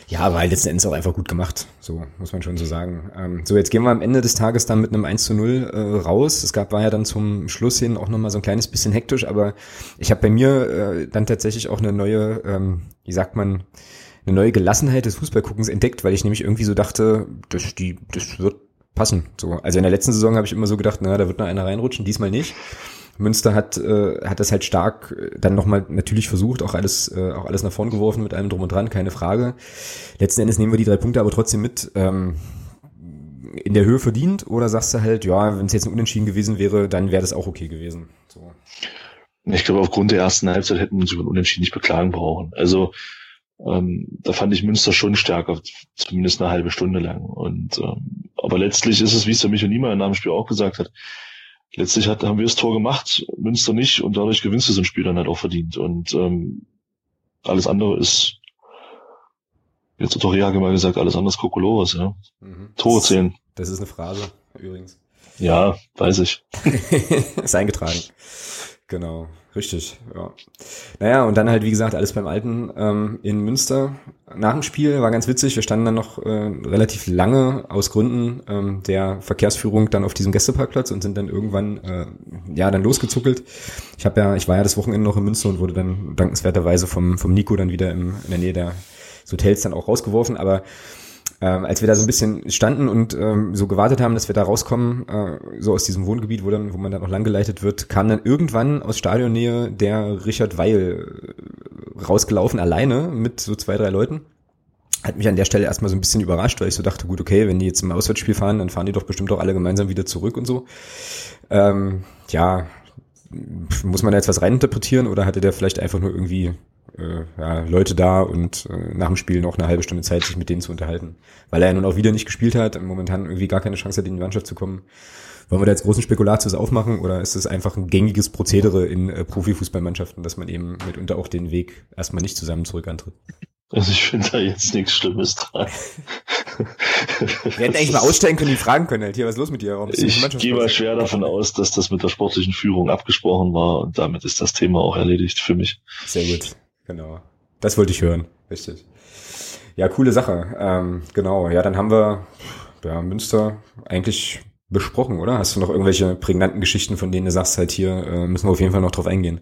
ja, war halt letzten Endes auch einfach gut gemacht. So, muss man schon so sagen. Ähm, so, jetzt gehen wir am Ende des Tages dann mit einem 1 zu 0 äh, raus. Es gab, war ja dann zum Schluss hin auch nochmal so ein kleines bisschen hektisch, aber ich habe bei mir äh, dann tatsächlich auch eine neue, ähm, wie sagt man, eine neue Gelassenheit des Fußballguckens entdeckt, weil ich nämlich irgendwie so dachte, das, die, das wird passen. So, also in der letzten Saison habe ich immer so gedacht, na, da wird noch einer reinrutschen, diesmal nicht. Münster hat, äh, hat das halt stark äh, dann nochmal natürlich versucht, auch alles, äh, auch alles nach vorn geworfen mit allem drum und dran, keine Frage. Letzten Endes nehmen wir die drei Punkte aber trotzdem mit. Ähm, in der Höhe verdient oder sagst du halt, ja, wenn es jetzt ein Unentschieden gewesen wäre, dann wäre das auch okay gewesen. So. Ich glaube, aufgrund der ersten Halbzeit hätten wir uns über ein Unentschieden nicht beklagen brauchen. Also ähm, da fand ich Münster schon stärker, zumindest eine halbe Stunde lang. Und ähm, aber letztlich ist es, wie es der Michael Niemeyer in einem Spiel auch gesagt hat, letztlich hat, haben wir das Tor gemacht, Münster nicht, und dadurch gewinnst du so ein Spiel dann halt auch verdient. Und ähm, alles andere ist, jetzt hat doch Jage mal gesagt, alles andere ist Kokolores, ja. Mhm. Tore zählen. Das ist eine Phrase, übrigens. Ja, weiß ich. ist eingetragen. Genau, richtig, ja. Naja, und dann halt, wie gesagt, alles beim Alten ähm, in Münster. Nach dem Spiel war ganz witzig, wir standen dann noch äh, relativ lange aus Gründen ähm, der Verkehrsführung dann auf diesem Gästeparkplatz und sind dann irgendwann äh, ja dann losgezuckelt. Ich habe ja, ich war ja das Wochenende noch in Münster und wurde dann dankenswerterweise vom, vom Nico dann wieder im, in der Nähe der Hotels dann auch rausgeworfen, aber ähm, als wir da so ein bisschen standen und ähm, so gewartet haben, dass wir da rauskommen, äh, so aus diesem Wohngebiet, wo dann, wo man dann auch langgeleitet wird, kam dann irgendwann aus Stadionnähe der Richard Weil äh, rausgelaufen, alleine mit so zwei, drei Leuten. Hat mich an der Stelle erstmal so ein bisschen überrascht, weil ich so dachte, gut, okay, wenn die jetzt im Auswärtsspiel fahren, dann fahren die doch bestimmt auch alle gemeinsam wieder zurück und so. Ähm, ja, muss man da jetzt was reininterpretieren oder hatte der vielleicht einfach nur irgendwie äh, ja, Leute da und äh, nach dem Spiel noch eine halbe Stunde Zeit, sich mit denen zu unterhalten. Weil er ja nun auch wieder nicht gespielt hat, momentan irgendwie gar keine Chance hat, in die Mannschaft zu kommen. Wollen wir da jetzt großen Spekulatius aufmachen oder ist es einfach ein gängiges Prozedere in äh, Profifußballmannschaften, dass man eben mitunter auch den Weg erstmal nicht zusammen zurück antritt? Also ich finde da jetzt nichts Schlimmes dran. Wir hätten eigentlich mal ausstellen können, die fragen können halt hier, was ist los mit dir? Warum ich gehe mal schwer davon aus, dass das mit der sportlichen Führung abgesprochen war und damit ist das Thema auch erledigt für mich. Sehr gut. Genau. Das wollte ich hören. Richtig. Ja, coole Sache. Ähm, genau. Ja, dann haben wir ja, Münster eigentlich besprochen, oder? Hast du noch irgendwelche prägnanten Geschichten, von denen du sagst, halt hier äh, müssen wir auf jeden Fall noch drauf eingehen?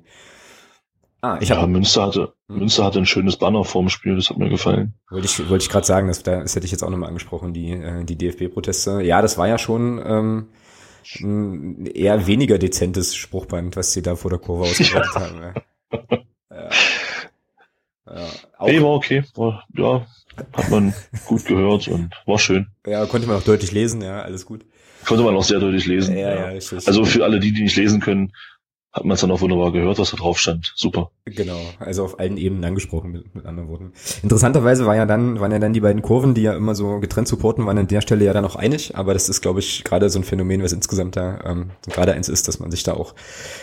Ah, ich ja, hab, Münster hatte hm. Münster hatte ein schönes Banner vorm Spiel, das hat mir gefallen. Wollte ich, wollte ich gerade sagen, das, das hätte ich jetzt auch nochmal angesprochen, die, äh, die DFB-Proteste. Ja, das war ja schon ähm, ein eher weniger dezentes Spruchband, was sie da vor der Kurve ausgebreitet ja. haben. Ja. Ja. Auch, nee, war okay. War, ja, hat man gut gehört und war schön. Ja, konnte man auch deutlich lesen, ja, alles gut. Konnte man auch sehr deutlich lesen. Ja, ja. ja also für alle die, die nicht lesen können, hat man es dann auch wunderbar gehört, was da drauf stand. Super. Genau, also auf allen Ebenen angesprochen, mit, mit anderen Worten. Interessanterweise war ja dann, waren ja dann die beiden Kurven, die ja immer so getrennt supporten, waren an der Stelle ja dann auch einig, aber das ist, glaube ich, gerade so ein Phänomen, was insgesamt da ähm, gerade eins ist, dass man sich da auch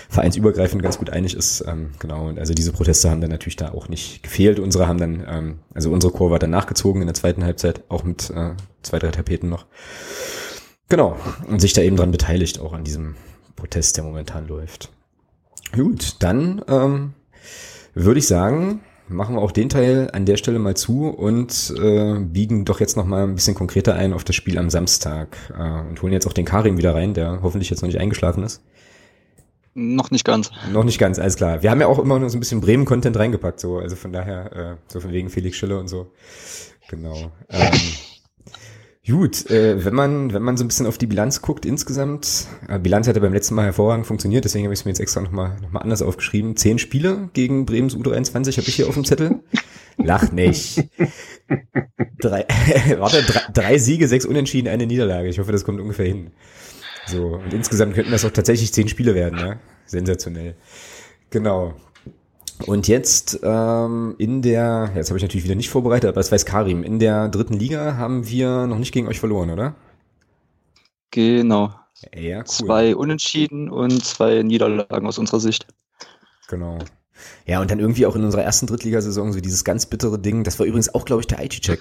vereinsübergreifend ganz gut einig ist. Ähm, genau, und also diese Proteste haben dann natürlich da auch nicht gefehlt. Unsere haben dann, ähm, also unsere Kurve hat dann nachgezogen in der zweiten Halbzeit, auch mit äh, zwei, drei Tapeten noch. Genau, und sich da eben dran beteiligt, auch an diesem Protest, der momentan läuft. Gut, dann ähm, würde ich sagen, machen wir auch den Teil an der Stelle mal zu und äh, biegen doch jetzt noch mal ein bisschen konkreter ein auf das Spiel am Samstag äh, und holen jetzt auch den Karim wieder rein, der hoffentlich jetzt noch nicht eingeschlafen ist. Noch nicht ganz. Noch nicht ganz, alles klar. Wir haben ja auch immer noch so ein bisschen Bremen-Content reingepackt, so, also von daher, äh, so von wegen Felix Schiller und so. Genau. Ähm, Gut, äh, wenn man wenn man so ein bisschen auf die Bilanz guckt insgesamt, äh, Bilanz hatte beim letzten Mal hervorragend funktioniert, deswegen habe ich es mir jetzt extra nochmal noch mal anders aufgeschrieben. Zehn Spiele gegen Bremens U23 habe ich hier auf dem Zettel. Lach nicht. Drei, warte, drei, drei Siege, sechs Unentschieden, eine Niederlage. Ich hoffe, das kommt ungefähr hin. So, und insgesamt könnten das auch tatsächlich zehn Spiele werden, ja? Sensationell. Genau. Und jetzt ähm, in der, jetzt habe ich natürlich wieder nicht vorbereitet, aber das weiß Karim, in der dritten Liga haben wir noch nicht gegen euch verloren, oder? Genau. Ja, cool. Zwei Unentschieden und zwei Niederlagen aus unserer Sicht. Genau. Ja, und dann irgendwie auch in unserer ersten Drittligasaison so dieses ganz bittere Ding. Das war übrigens auch, glaube ich, der IT-Check.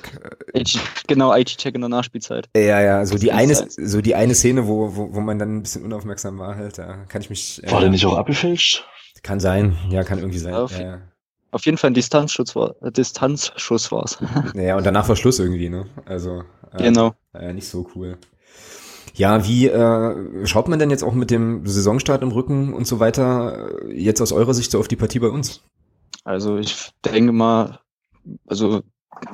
Genau, IT-Check in der Nachspielzeit. Ja, ja, so die eine, so die eine Szene, wo, wo, wo man dann ein bisschen unaufmerksam war, halt, da kann ich mich. War der nicht auch abgefälscht? Kann sein, ja, kann irgendwie sein. Auf, ja. auf jeden Fall ein Distanzschuss war, äh, Distanzschuss war's. Ja, und danach war Schluss irgendwie, ne? Also äh, genau. Äh, nicht so cool. Ja, wie äh, schaut man denn jetzt auch mit dem Saisonstart im Rücken und so weiter äh, jetzt aus eurer Sicht so auf die Partie bei uns? Also ich denke mal, also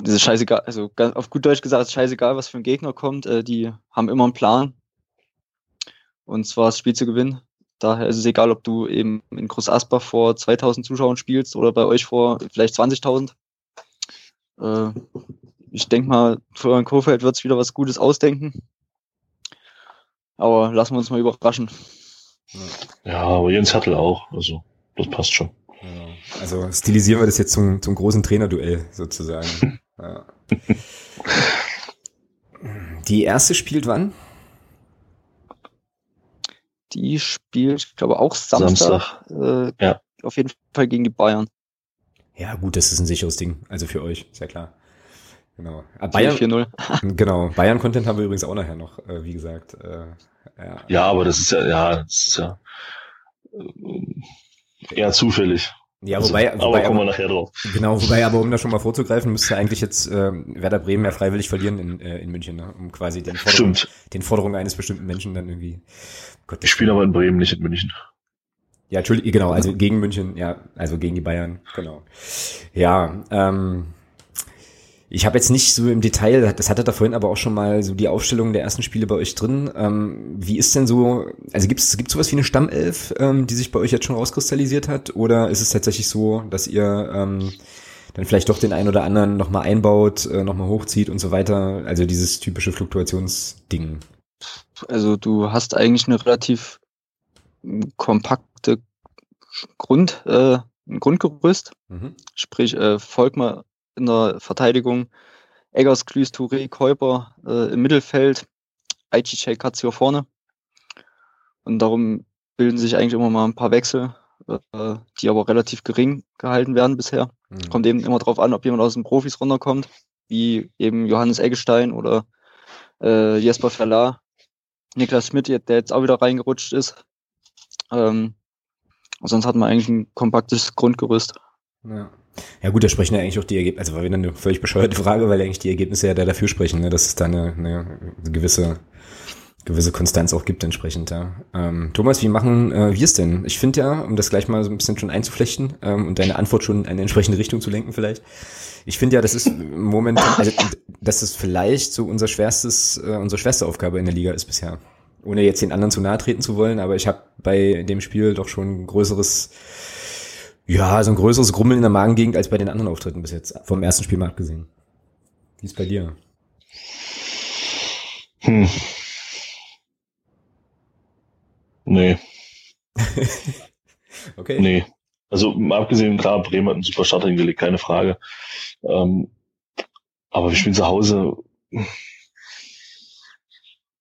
das ist scheißegal, also auf gut Deutsch gesagt, ist scheißegal, was für ein Gegner kommt, äh, die haben immer einen Plan. Und zwar das Spiel zu gewinnen. Daher ist es egal, ob du eben in Groß Asbach vor 2000 Zuschauern spielst oder bei euch vor vielleicht 20.000. Äh, ich denke mal, für Kofeld wird es wieder was Gutes ausdenken. Aber lassen wir uns mal überraschen. Ja, aber Jens Hertel auch. Also, das passt schon. Ja, also stilisieren wir das jetzt zum, zum großen Trainerduell sozusagen. ja. Die erste spielt wann? Die spielt, ich glaube, auch Samstag. Samstag. Äh, ja. Auf jeden Fall gegen die Bayern. Ja, gut, das ist ein sicheres Ding. Also für euch, sehr klar. Genau. Ah, Bayern 4-0. genau. Bayern-Content haben wir übrigens auch nachher noch, äh, wie gesagt. Äh, ja. ja, aber das ist ja, ja, das ist ja äh, eher zufällig. Ja, wobei, also, aber kommen wir nachher drauf. Genau, wobei, aber um da schon mal vorzugreifen, müsste eigentlich jetzt äh, Werder Bremen ja freiwillig verlieren in, äh, in München, ne? um quasi den Forderungen, den Forderungen eines bestimmten Menschen dann irgendwie. Gott, ich spiele aber in Bremen, nicht in München. Ja, Entschuldigung, genau, also gegen München, ja, also gegen die Bayern, genau. Ja, ähm, ich habe jetzt nicht so im Detail, das hatte da vorhin aber auch schon mal so die Aufstellung der ersten Spiele bei euch drin. Ähm, wie ist denn so, also gibt es gibt's sowas wie eine Stammelf, ähm, die sich bei euch jetzt schon rauskristallisiert hat? Oder ist es tatsächlich so, dass ihr ähm, dann vielleicht doch den einen oder anderen nochmal einbaut, äh, nochmal hochzieht und so weiter? Also dieses typische Fluktuationsding. Also du hast eigentlich eine relativ kompakte Grund, äh, ein Grundgerüst. Mhm. Sprich, äh, Volkmar in der Verteidigung. Eggers, Klüß, Touré, Käuper äh, im Mittelfeld, Aichichai Katsio vorne. Und darum bilden sich eigentlich immer mal ein paar Wechsel, äh, die aber relativ gering gehalten werden bisher. Mhm. Kommt eben immer darauf an, ob jemand aus den Profis runterkommt, wie eben Johannes Eggestein oder äh, Jesper Verla, Niklas Schmidt, der jetzt auch wieder reingerutscht ist. Ähm, sonst hat man eigentlich ein kompaktes Grundgerüst. Ja. Ja gut, da sprechen ja eigentlich auch die Ergebnisse, also war wieder eine völlig bescheuerte Frage, weil eigentlich die Ergebnisse ja da dafür sprechen, ne, dass es da eine, eine gewisse gewisse Konstanz auch gibt entsprechend, ja. Ähm, Thomas, wie machen äh, wir es denn? Ich finde ja, um das gleich mal so ein bisschen schon einzuflechten ähm, und deine Antwort schon in eine entsprechende Richtung zu lenken vielleicht. Ich finde ja, das ist im Moment, also, dass es vielleicht so unser schwerstes, äh, unsere schwerste Aufgabe in der Liga ist bisher. Ohne jetzt den anderen zu nahe treten zu wollen, aber ich habe bei dem Spiel doch schon größeres ja, so ein größeres Grummeln in der Magengegend als bei den anderen Auftritten bis jetzt, vom ersten Spiel mal abgesehen. Wie ist bei dir? Hm. Nee. okay. Nee. Also abgesehen, klar, Bremen hat einen super Start hingelegt, keine Frage. Ähm, aber wir spielen zu Hause.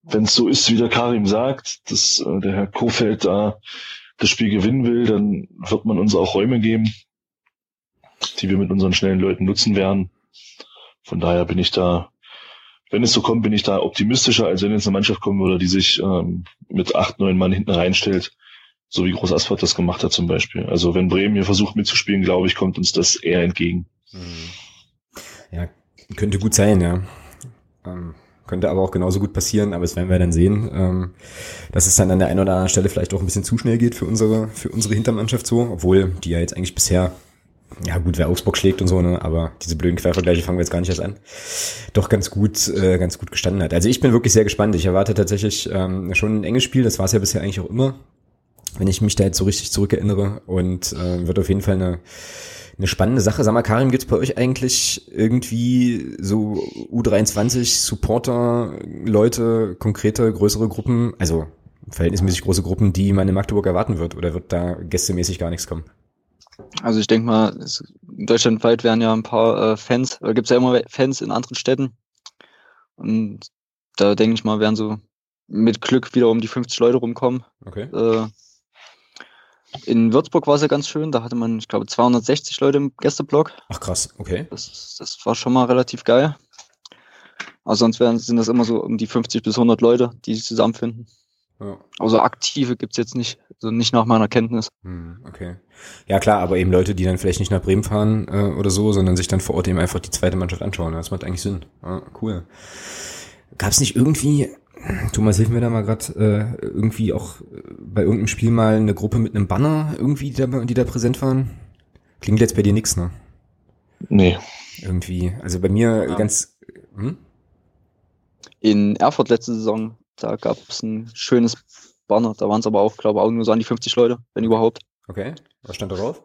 Wenn es so ist, wie der Karim sagt, dass äh, der Herr Kofeld da das Spiel gewinnen will, dann wird man uns auch Räume geben, die wir mit unseren schnellen Leuten nutzen werden. Von daher bin ich da, wenn es so kommt, bin ich da optimistischer, als wenn jetzt eine Mannschaft kommen würde, die sich ähm, mit acht, neun Mann hinten reinstellt. So wie Groß Asphalt das gemacht hat zum Beispiel. Also wenn Bremen hier versucht mitzuspielen, glaube ich, kommt uns das eher entgegen. Ja, könnte gut sein, ja. Ähm, könnte aber auch genauso gut passieren, aber das werden wir dann sehen, ähm, dass es dann an der einen oder anderen Stelle vielleicht auch ein bisschen zu schnell geht für unsere, für unsere Hintermannschaft so, obwohl die ja jetzt eigentlich bisher, ja gut, wer Augsburg schlägt und so, ne, aber diese blöden Quervergleiche fangen wir jetzt gar nicht erst an, doch ganz gut, äh, ganz gut gestanden hat. Also ich bin wirklich sehr gespannt. Ich erwarte tatsächlich ähm, schon ein enges Spiel, das war es ja bisher eigentlich auch immer, wenn ich mich da jetzt so richtig zurückerinnere und äh, wird auf jeden Fall eine eine spannende Sache. Sag mal, Karim, gibt's bei euch eigentlich irgendwie so U23-Supporter, Leute, konkrete, größere Gruppen, also verhältnismäßig große Gruppen, die man in Magdeburg erwarten wird? Oder wird da gästemäßig gar nichts kommen? Also ich denke mal, es, deutschlandweit werden ja ein paar äh, Fans, oder gibt's ja immer Fans in anderen Städten. Und da denke ich mal, werden so mit Glück wieder um die 50 Leute rumkommen. Okay. Äh, in Würzburg war es ja ganz schön, da hatte man, ich glaube, 260 Leute im Gästeblock. Ach krass, okay. Das, das war schon mal relativ geil. Aber sonst werden, sind das immer so um die 50 bis 100 Leute, die sich zusammenfinden. Ja. Also aktive gibt's jetzt nicht, also nicht nach meiner Kenntnis. Hm, okay. Ja klar, aber eben Leute, die dann vielleicht nicht nach Bremen fahren äh, oder so, sondern sich dann vor Ort eben einfach die zweite Mannschaft anschauen. Das macht eigentlich Sinn. Ja, cool. Gab's nicht irgendwie Thomas, hilf mir da mal gerade äh, irgendwie auch äh, bei irgendeinem Spiel mal eine Gruppe mit einem Banner irgendwie, die da, die da präsent waren. Klingt jetzt bei dir nix, ne? Nee. Irgendwie. Also bei mir Ja. ganz. Hm? In Erfurt letzte Saison, da gab's ein schönes Banner, da waren es aber auch, glaube ich, auch nur so an die 50 Leute, wenn überhaupt. Okay. Was stand da drauf?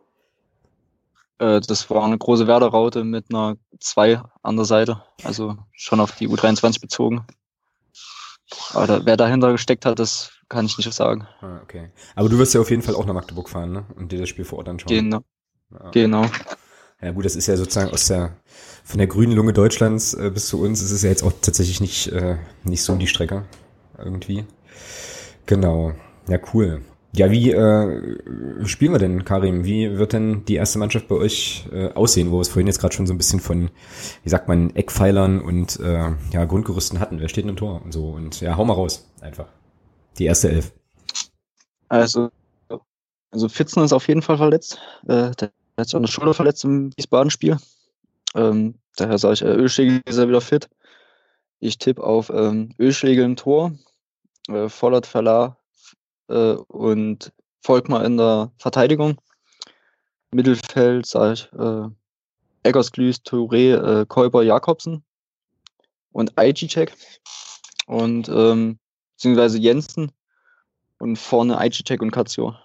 Äh, das war eine große Werder-Raute mit einer 2 an der Seite, also schon auf die U23 bezogen. Aber wer dahinter gesteckt hat, das kann ich nicht sagen. Ah, okay. Aber du wirst ja auf jeden Fall auch nach Magdeburg fahren, ne? Und dir das Spiel vor Ort anschauen. Genau. Ja. genau. Ja gut, das ist ja sozusagen aus der von der grünen Lunge Deutschlands äh, bis zu uns ist es ja jetzt auch tatsächlich nicht äh, nicht so die Strecke irgendwie. Genau. Ja cool. Ja, wie äh, spielen wir denn, Karim? Wie wird denn die erste Mannschaft bei euch äh, aussehen, wo wir es vorhin jetzt gerade schon so ein bisschen von, wie sagt man, Eckpfeilern und äh, ja, Grundgerüsten hatten? Wer steht denn im Tor und so? Und ja, hau mal raus, einfach. Die erste Elf. Also, also Fitzen ist auf jeden Fall verletzt. Äh, der hat sich an der Schulter verletzt im Wiesbaden-Spiel. Ähm, daher sage ich, äh, Ölschlegel ist er wieder fit. Ich tippe auf ähm, Ölschlegel im Tor, äh, Vollert Verla äh, und Volkmar in der Verteidigung. Mittelfeld sage ich äh, Eggersglüß, Touré, äh, Käuber, Jakobsen und Aijicek und ähm, beziehungsweise Jensen und vorne Aijicek und Katio.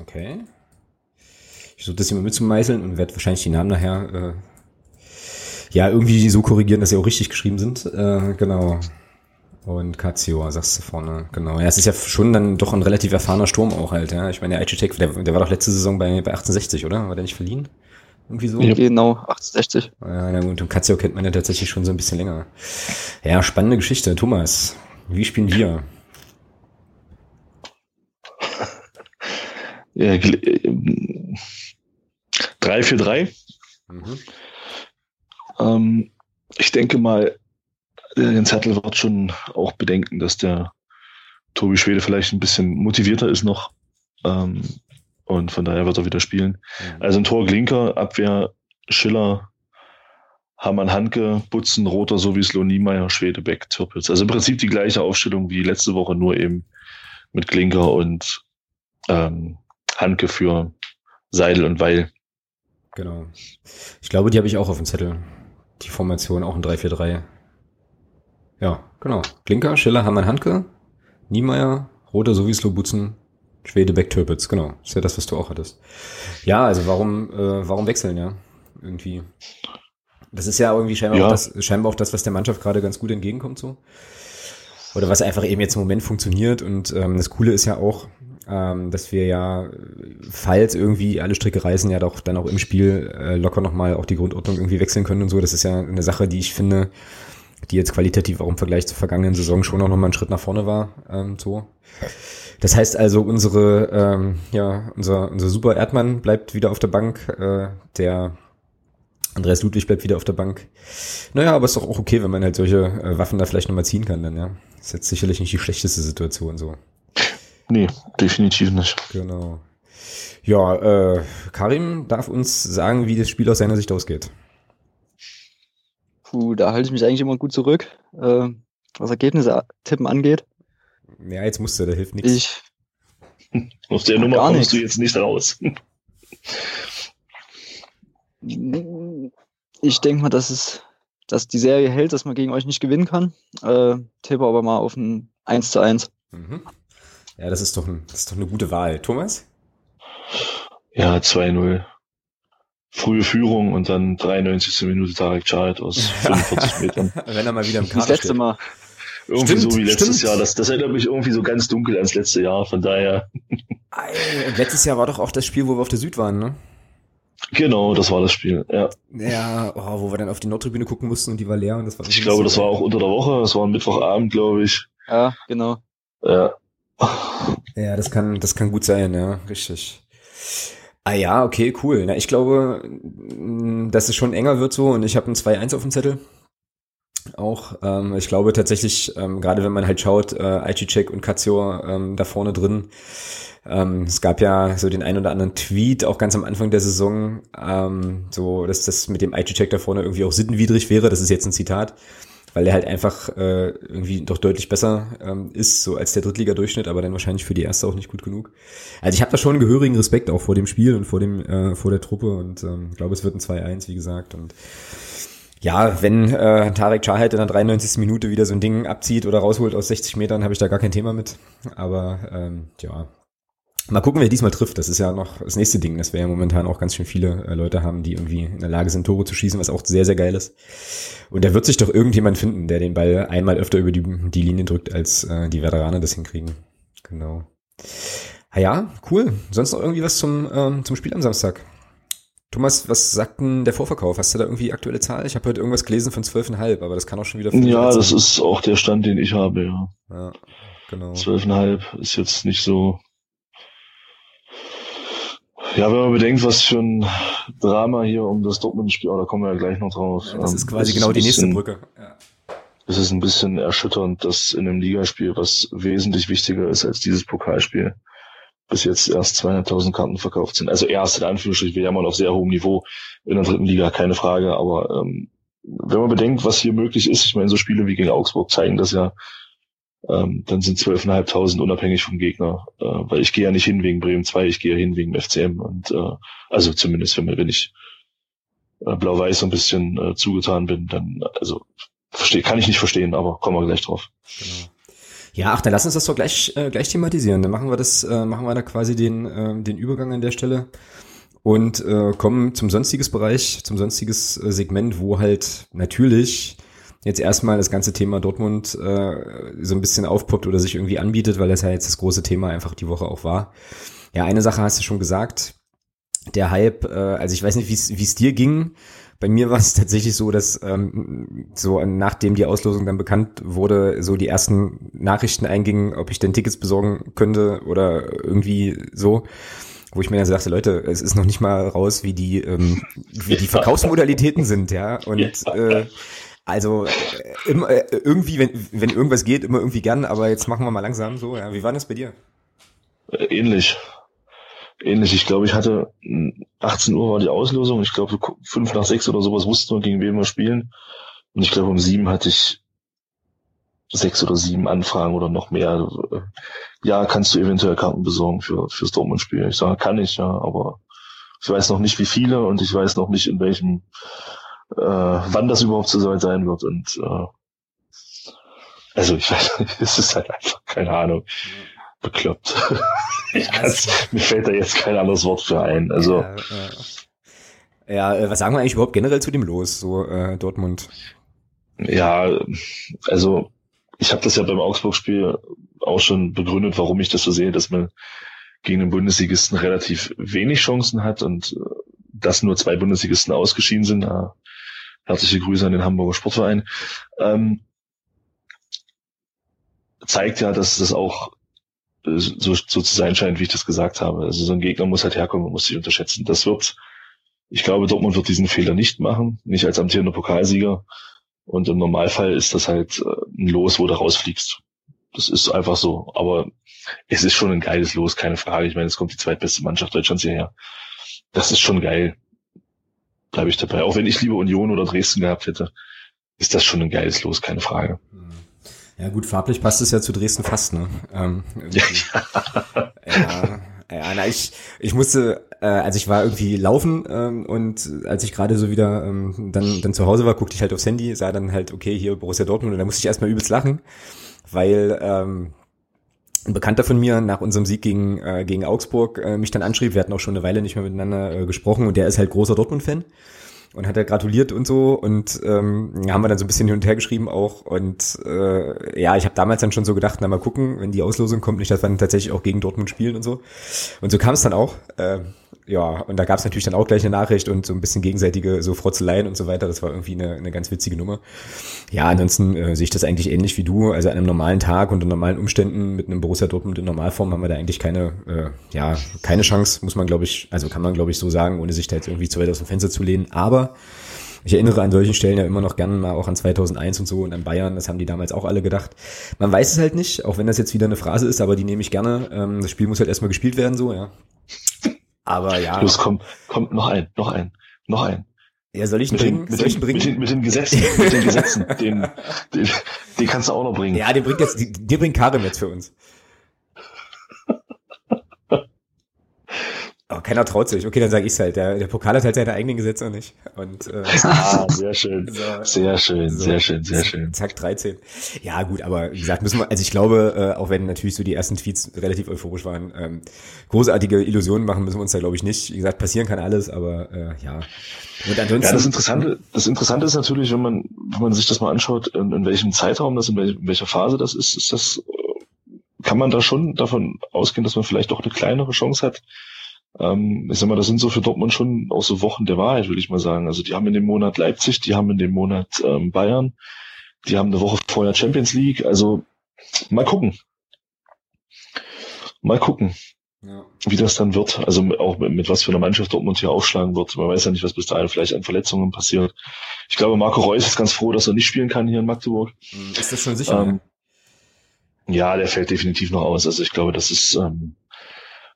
Okay. Ich versuche das mal mitzumeißeln und werde wahrscheinlich die Namen nachher äh, ja irgendwie so korrigieren, dass sie auch richtig geschrieben sind. Äh, genau. Und Katio, sagst du vorne, genau. Ja, es ist ja schon dann doch ein relativ erfahrener Sturm auch halt, ja. Ich meine, der Aichitek, der, der war doch letzte Saison bei, bei 1860, oder? War der nicht verliehen? Irgendwie so? Ja. Genau, 1860. Ja, na gut, und Katio kennt man ja tatsächlich schon so ein bisschen länger. Ja, spannende Geschichte. Thomas, wie spielen wir? Ja, gl- ähm, 3 für 3. Mhm. Ähm, ich denke mal, Jens Hertel wird schon auch bedenken, dass der Tobi Schwede vielleicht ein bisschen motivierter ist noch. Ähm, und von daher wird er wieder spielen. Also ein Tor Glinker, Abwehr Schiller, Hamann Hanke, Butzen, Roter, Sowieso, Niemeyer, Schwede, Beck, Türpitz. Also im Prinzip die gleiche Aufstellung wie letzte Woche, nur eben mit Glinker und ähm, Hanke für Seidel und Weil. Genau. Ich glaube, die habe ich auch auf dem Zettel. Die Formation auch ein 3-4-3. Ja, genau. Klinker, Schiller, Hammann, Handke, Niemeyer, Rote, Sowieso, Butzen, Schwede, Beck, Türpitz. Genau. Das ist ja das, was du auch hattest. Ja, also warum, äh, warum wechseln, ja? Irgendwie. Das ist ja irgendwie scheinbar, Ja. Auch das, scheinbar auch das, was der Mannschaft gerade ganz gut entgegenkommt, so. Oder was einfach eben jetzt im Moment funktioniert. Und ähm, das Coole ist ja auch, ähm, dass wir ja, falls irgendwie alle Stricke reißen, ja doch dann auch im Spiel äh, locker nochmal auch die Grundordnung irgendwie wechseln können und so. Das ist ja eine Sache, die ich finde, die jetzt qualitativ auch im Vergleich zur vergangenen Saison schon auch nochmal einen Schritt nach vorne war. Ähm, so. Das heißt also, unsere, ähm, ja, unser, unser super Erdmann bleibt wieder auf der Bank, äh, der Andreas Ludwig bleibt wieder auf der Bank. Naja, aber ist doch auch okay, wenn man halt solche äh, Waffen da vielleicht nochmal ziehen kann dann, ja. Ist jetzt sicherlich nicht die schlechteste Situation so. Nee, definitiv nicht. Genau. Ja, äh, Karim darf uns sagen, wie das Spiel aus seiner Sicht ausgeht. Puh, da halte ich mich eigentlich immer gut zurück, äh, was Ergebnisse tippen angeht. Ja, jetzt musst du, da hilft nichts. Ich, Aus der Nummer Gar kommst nichts. du jetzt nicht raus. ich denke mal, dass es, dass die Serie hält, dass man gegen euch nicht gewinnen kann. Äh, tippe aber mal auf ein 1 zu 1. Mhm. Ja, das ist doch, ein, das ist doch eine gute Wahl. Thomas? Ja, 2-0. Frühe Führung und dann 93. Minute Tarek Chahed aus 45 Metern. Wenn er mal wieder im Das Kader letzte steht. Mal. Irgendwie Stimmt, so wie letztes stimmt. Jahr. Das, das erinnert mich irgendwie so ganz dunkel ans letzte Jahr. Von daher, Ei, Letztes Jahr war doch auch das Spiel, wo wir auf der Süd waren, ne? genau, das war das Spiel. Ja. Ja, oh, wo wir dann auf die Nordtribüne gucken mussten und die war leer und das war Ich glaube, so- das war auch unter der Woche. Das war ein Mittwochabend, glaube ich. Ja, genau. Ja. Ja, das kann, das kann gut sein, ja, richtig. Ah ja, okay, cool. Na, ich glaube, mh, dass es schon enger wird so und ich habe ein 2-1 auf dem Zettel. Auch, ähm, ich glaube tatsächlich, ähm, gerade wenn man halt schaut, äh, Aichicek und Katsio ähm, da vorne drin, ähm, es gab ja so den ein oder anderen Tweet, auch ganz am Anfang der Saison, ähm, so, dass das mit dem Aichicek da vorne irgendwie auch sittenwidrig wäre, das ist jetzt ein Zitat, weil er halt einfach äh, irgendwie doch deutlich besser ähm, ist, so als der Drittliga-Durchschnitt, aber dann wahrscheinlich für die erste auch nicht gut genug. Also ich habe da schon einen gehörigen Respekt auch vor dem Spiel und vor dem äh, vor der Truppe und ähm, glaube, es wird ein 2-1, wie gesagt. Und ja, wenn äh, Tarek Chahed in der 93. Minute wieder so ein Ding abzieht oder rausholt aus 60 Metern, habe ich da gar kein Thema mit. Aber ähm, ja, Mal gucken, wer diesmal trifft. Das ist ja noch das nächste Ding, dass wir ja momentan auch ganz schön viele äh, Leute haben, die irgendwie in der Lage sind, Tore zu schießen, was auch sehr, sehr geil ist. Und da wird sich doch irgendjemand finden, der den Ball einmal öfter über die, die Linie drückt, als äh, die Veteraner das hinkriegen. Genau. Ah ja, cool. Sonst noch irgendwie was zum, ähm, zum Spiel am Samstag? Thomas, was sagt denn der Vorverkauf? Hast du da irgendwie aktuelle Zahl? Ich habe heute irgendwas gelesen von 12,5, aber das kann auch schon wieder... Ja, sein. das ist auch der Stand, den ich habe, ja. Ja, genau. 12,5 ist jetzt nicht so. Ja, wenn man bedenkt, was für ein Drama hier um das Dortmund-Spiel, da kommen wir ja gleich noch drauf. Ja, das ähm, ist quasi es genau ein die nächste bisschen- Brücke. Ja. Es ist ein bisschen erschütternd, dass in einem Ligaspiel, was wesentlich wichtiger ist als dieses Pokalspiel, bis jetzt erst 200.000 Karten verkauft sind. Also erst in Anführungsstrichen, wir jammern auf sehr hohem Niveau in der dritten Liga, keine Frage. Aber ähm, wenn man bedenkt, was hier möglich ist, ich meine, so Spiele wie gegen Augsburg zeigen das ja, ähm, dann sind 12.500 unabhängig vom Gegner. Äh, weil ich gehe ja nicht hin wegen Bremen 2, ich gehe ja hin wegen FCM. Und äh, also zumindest, wenn, wenn ich äh, blau-weiß so ein bisschen äh, zugetan bin, dann, also verstehe, kann ich nicht verstehen, aber kommen wir gleich drauf. Genau. Ja, ach, dann lass uns das doch gleich, äh, gleich thematisieren. Dann machen wir das, äh, machen wir da quasi den, äh, den Übergang an der Stelle und äh, kommen zum sonstiges Bereich, zum sonstiges äh, Segment, wo halt natürlich jetzt erstmal das ganze Thema Dortmund äh, so ein bisschen aufpoppt oder sich irgendwie anbietet, weil das ja jetzt das große Thema einfach die Woche auch war. Ja, eine Sache hast du schon gesagt. Der Hype, äh, also ich weiß nicht, wie es dir ging. Bei mir war es tatsächlich so, dass ähm, so nachdem die Auslosung dann bekannt wurde, so die ersten Nachrichten eingingen, ob ich denn Tickets besorgen könnte oder irgendwie so, wo ich mir dann sagte, Leute, es ist noch nicht mal raus, wie die ähm, wie die Verkaufsmodalitäten sind, ja und äh, also äh, immer, äh, irgendwie, wenn, wenn irgendwas geht, immer irgendwie gern, aber jetzt machen wir mal langsam so. Ja. Wie war das bei dir? Äh, ähnlich. Ähnlich. Ich glaube, ich hatte mh, 18 Uhr war die Auslosung. Ich glaube, fünf nach sechs oder sowas wussten wir, gegen wen wir spielen. Und ich glaube, um sieben hatte ich sechs oder sieben Anfragen oder noch mehr. Ja, kannst du eventuell Karten besorgen für fürs Dortmund-Spiel? Ich sage, kann ich, ja, aber ich weiß noch nicht, wie viele und ich weiß noch nicht, in welchem, äh, wann das überhaupt so weit sein wird. Und äh, also ich weiß, nicht, es ist halt einfach keine Ahnung bekloppt. Ich kann's, mir fällt da jetzt kein anderes Wort für ein. Also Ja, äh, ja, äh, was sagen wir eigentlich überhaupt generell zu dem los, so äh, Dortmund? ja, also ich habe das ja beim Augsburg-Spiel auch schon begründet, warum ich das so sehe, dass man gegen den Bundesligisten relativ wenig Chancen hat und äh, dass nur zwei Bundesligisten ausgeschieden sind. Ja, herzliche Grüße an den Hamburger Sportverein. Ähm, zeigt ja, dass das auch äh, so, so zu sein scheint, wie ich das gesagt habe. Also so ein Gegner muss halt herkommen und muss sich unterschätzen. Das wird, ich glaube, Dortmund wird diesen Fehler nicht machen, nicht als amtierender Pokalsieger. Und im Normalfall ist das halt äh, ein Los, wo du rausfliegst. Das ist einfach so. Aber es ist schon ein geiles Los, keine Frage. Ich meine, es kommt die zweitbeste Mannschaft Deutschlands hierher. Das ist schon geil. Bleibe ich dabei. Auch wenn ich lieber Union oder Dresden gehabt hätte, ist das schon ein geiles Los, keine Frage. Ja gut, farblich passt es ja zu Dresden fast, ne? Ähm, ja, ja, ja, na, ich, ich musste, äh, also ich war irgendwie laufen ähm, und als ich gerade so wieder ähm, dann, dann zu Hause war, guckte ich halt aufs Handy, sah dann halt, okay, hier Borussia Dortmund und da musste ich erstmal übelst lachen, weil ähm, ein Bekannter von mir nach unserem Sieg gegen, äh, gegen Augsburg äh, mich dann anschrieb, wir hatten auch schon eine Weile nicht mehr miteinander äh, gesprochen und der ist halt großer Dortmund-Fan und hat er gratuliert und so und ähm, haben wir dann so ein bisschen hin und her geschrieben auch und äh, ja, ich habe damals dann schon so gedacht, na mal gucken, wenn die Auslosung kommt, nicht, dass wir dann tatsächlich auch gegen Dortmund spielen und so und so kam es dann auch. Äh, ja, und da gab es natürlich dann auch gleich eine Nachricht und so ein bisschen gegenseitige so Frotzeleien und so weiter. Das war irgendwie eine, eine ganz witzige Nummer. Ja, ansonsten äh, sehe ich das eigentlich ähnlich wie du. Also an einem normalen Tag unter normalen Umständen mit einem Borussia Dortmund in Normalform haben wir da eigentlich keine, äh, ja, keine Chance, muss man glaube ich, also kann man glaube ich so sagen, ohne sich da jetzt irgendwie zu weit aus dem Fenster zu lehnen. Aber ich erinnere an solchen Stellen ja immer noch gerne mal auch an 2001 und so und an Bayern, das haben die damals auch alle gedacht. Man weiß es halt nicht, auch wenn das jetzt wieder eine Phrase ist, aber die nehme ich gerne. Ähm, das Spiel muss halt erstmal gespielt werden, so, ja. Aber ja. Los, komm, komm, noch ein, noch ein, noch ein. Ja, soll ich mit bringen? Den, mit, soll ich den, bringen? mit, den, mit den Gesetzen, mit den Gesetzen, den, den, den kannst du auch noch bringen. Ja, den bringt jetzt, dir bringt Karim jetzt für uns. Aber keiner traut sich. Okay, dann sage ich's halt. Der, der Pokal hat halt seine eigenen Gesetze nicht. Und, äh, ah, sehr schön. So, sehr schön, so, sehr schön, sehr schön. Zack, 13. Ja, gut, aber wie gesagt, müssen wir, also ich glaube, äh, auch wenn natürlich so die ersten Tweets relativ euphorisch waren, ähm, großartige Illusionen machen müssen wir uns da, glaube ich, nicht. Wie gesagt, passieren kann alles, aber äh, ja. Und ansonsten, ja, das Interessante, das Interessante ist natürlich, wenn man, wenn man sich das mal anschaut, in, in welchem Zeitraum das, in, welch, in welcher Phase das ist, ist das, kann man da schon davon ausgehen, dass man vielleicht doch eine kleinere Chance hat, ähm, ich sag mal, das sind so für Dortmund schon auch so Wochen der Wahrheit, würde ich mal sagen. Also die haben in dem Monat Leipzig, die haben in dem Monat ähm, Bayern, die haben eine Woche vorher Champions League. Also mal gucken. Mal gucken, ja. wie das dann wird. Also auch mit, mit, was für einer Mannschaft Dortmund hier aufschlagen wird. Man weiß ja nicht, was bis dahin vielleicht an Verletzungen passiert. Ich glaube, Marco Reus ist ganz froh, dass er nicht spielen kann hier in Magdeburg. Ist das schon sicher? Ähm, ja, der fällt definitiv noch aus. Also ich glaube, das ist ähm,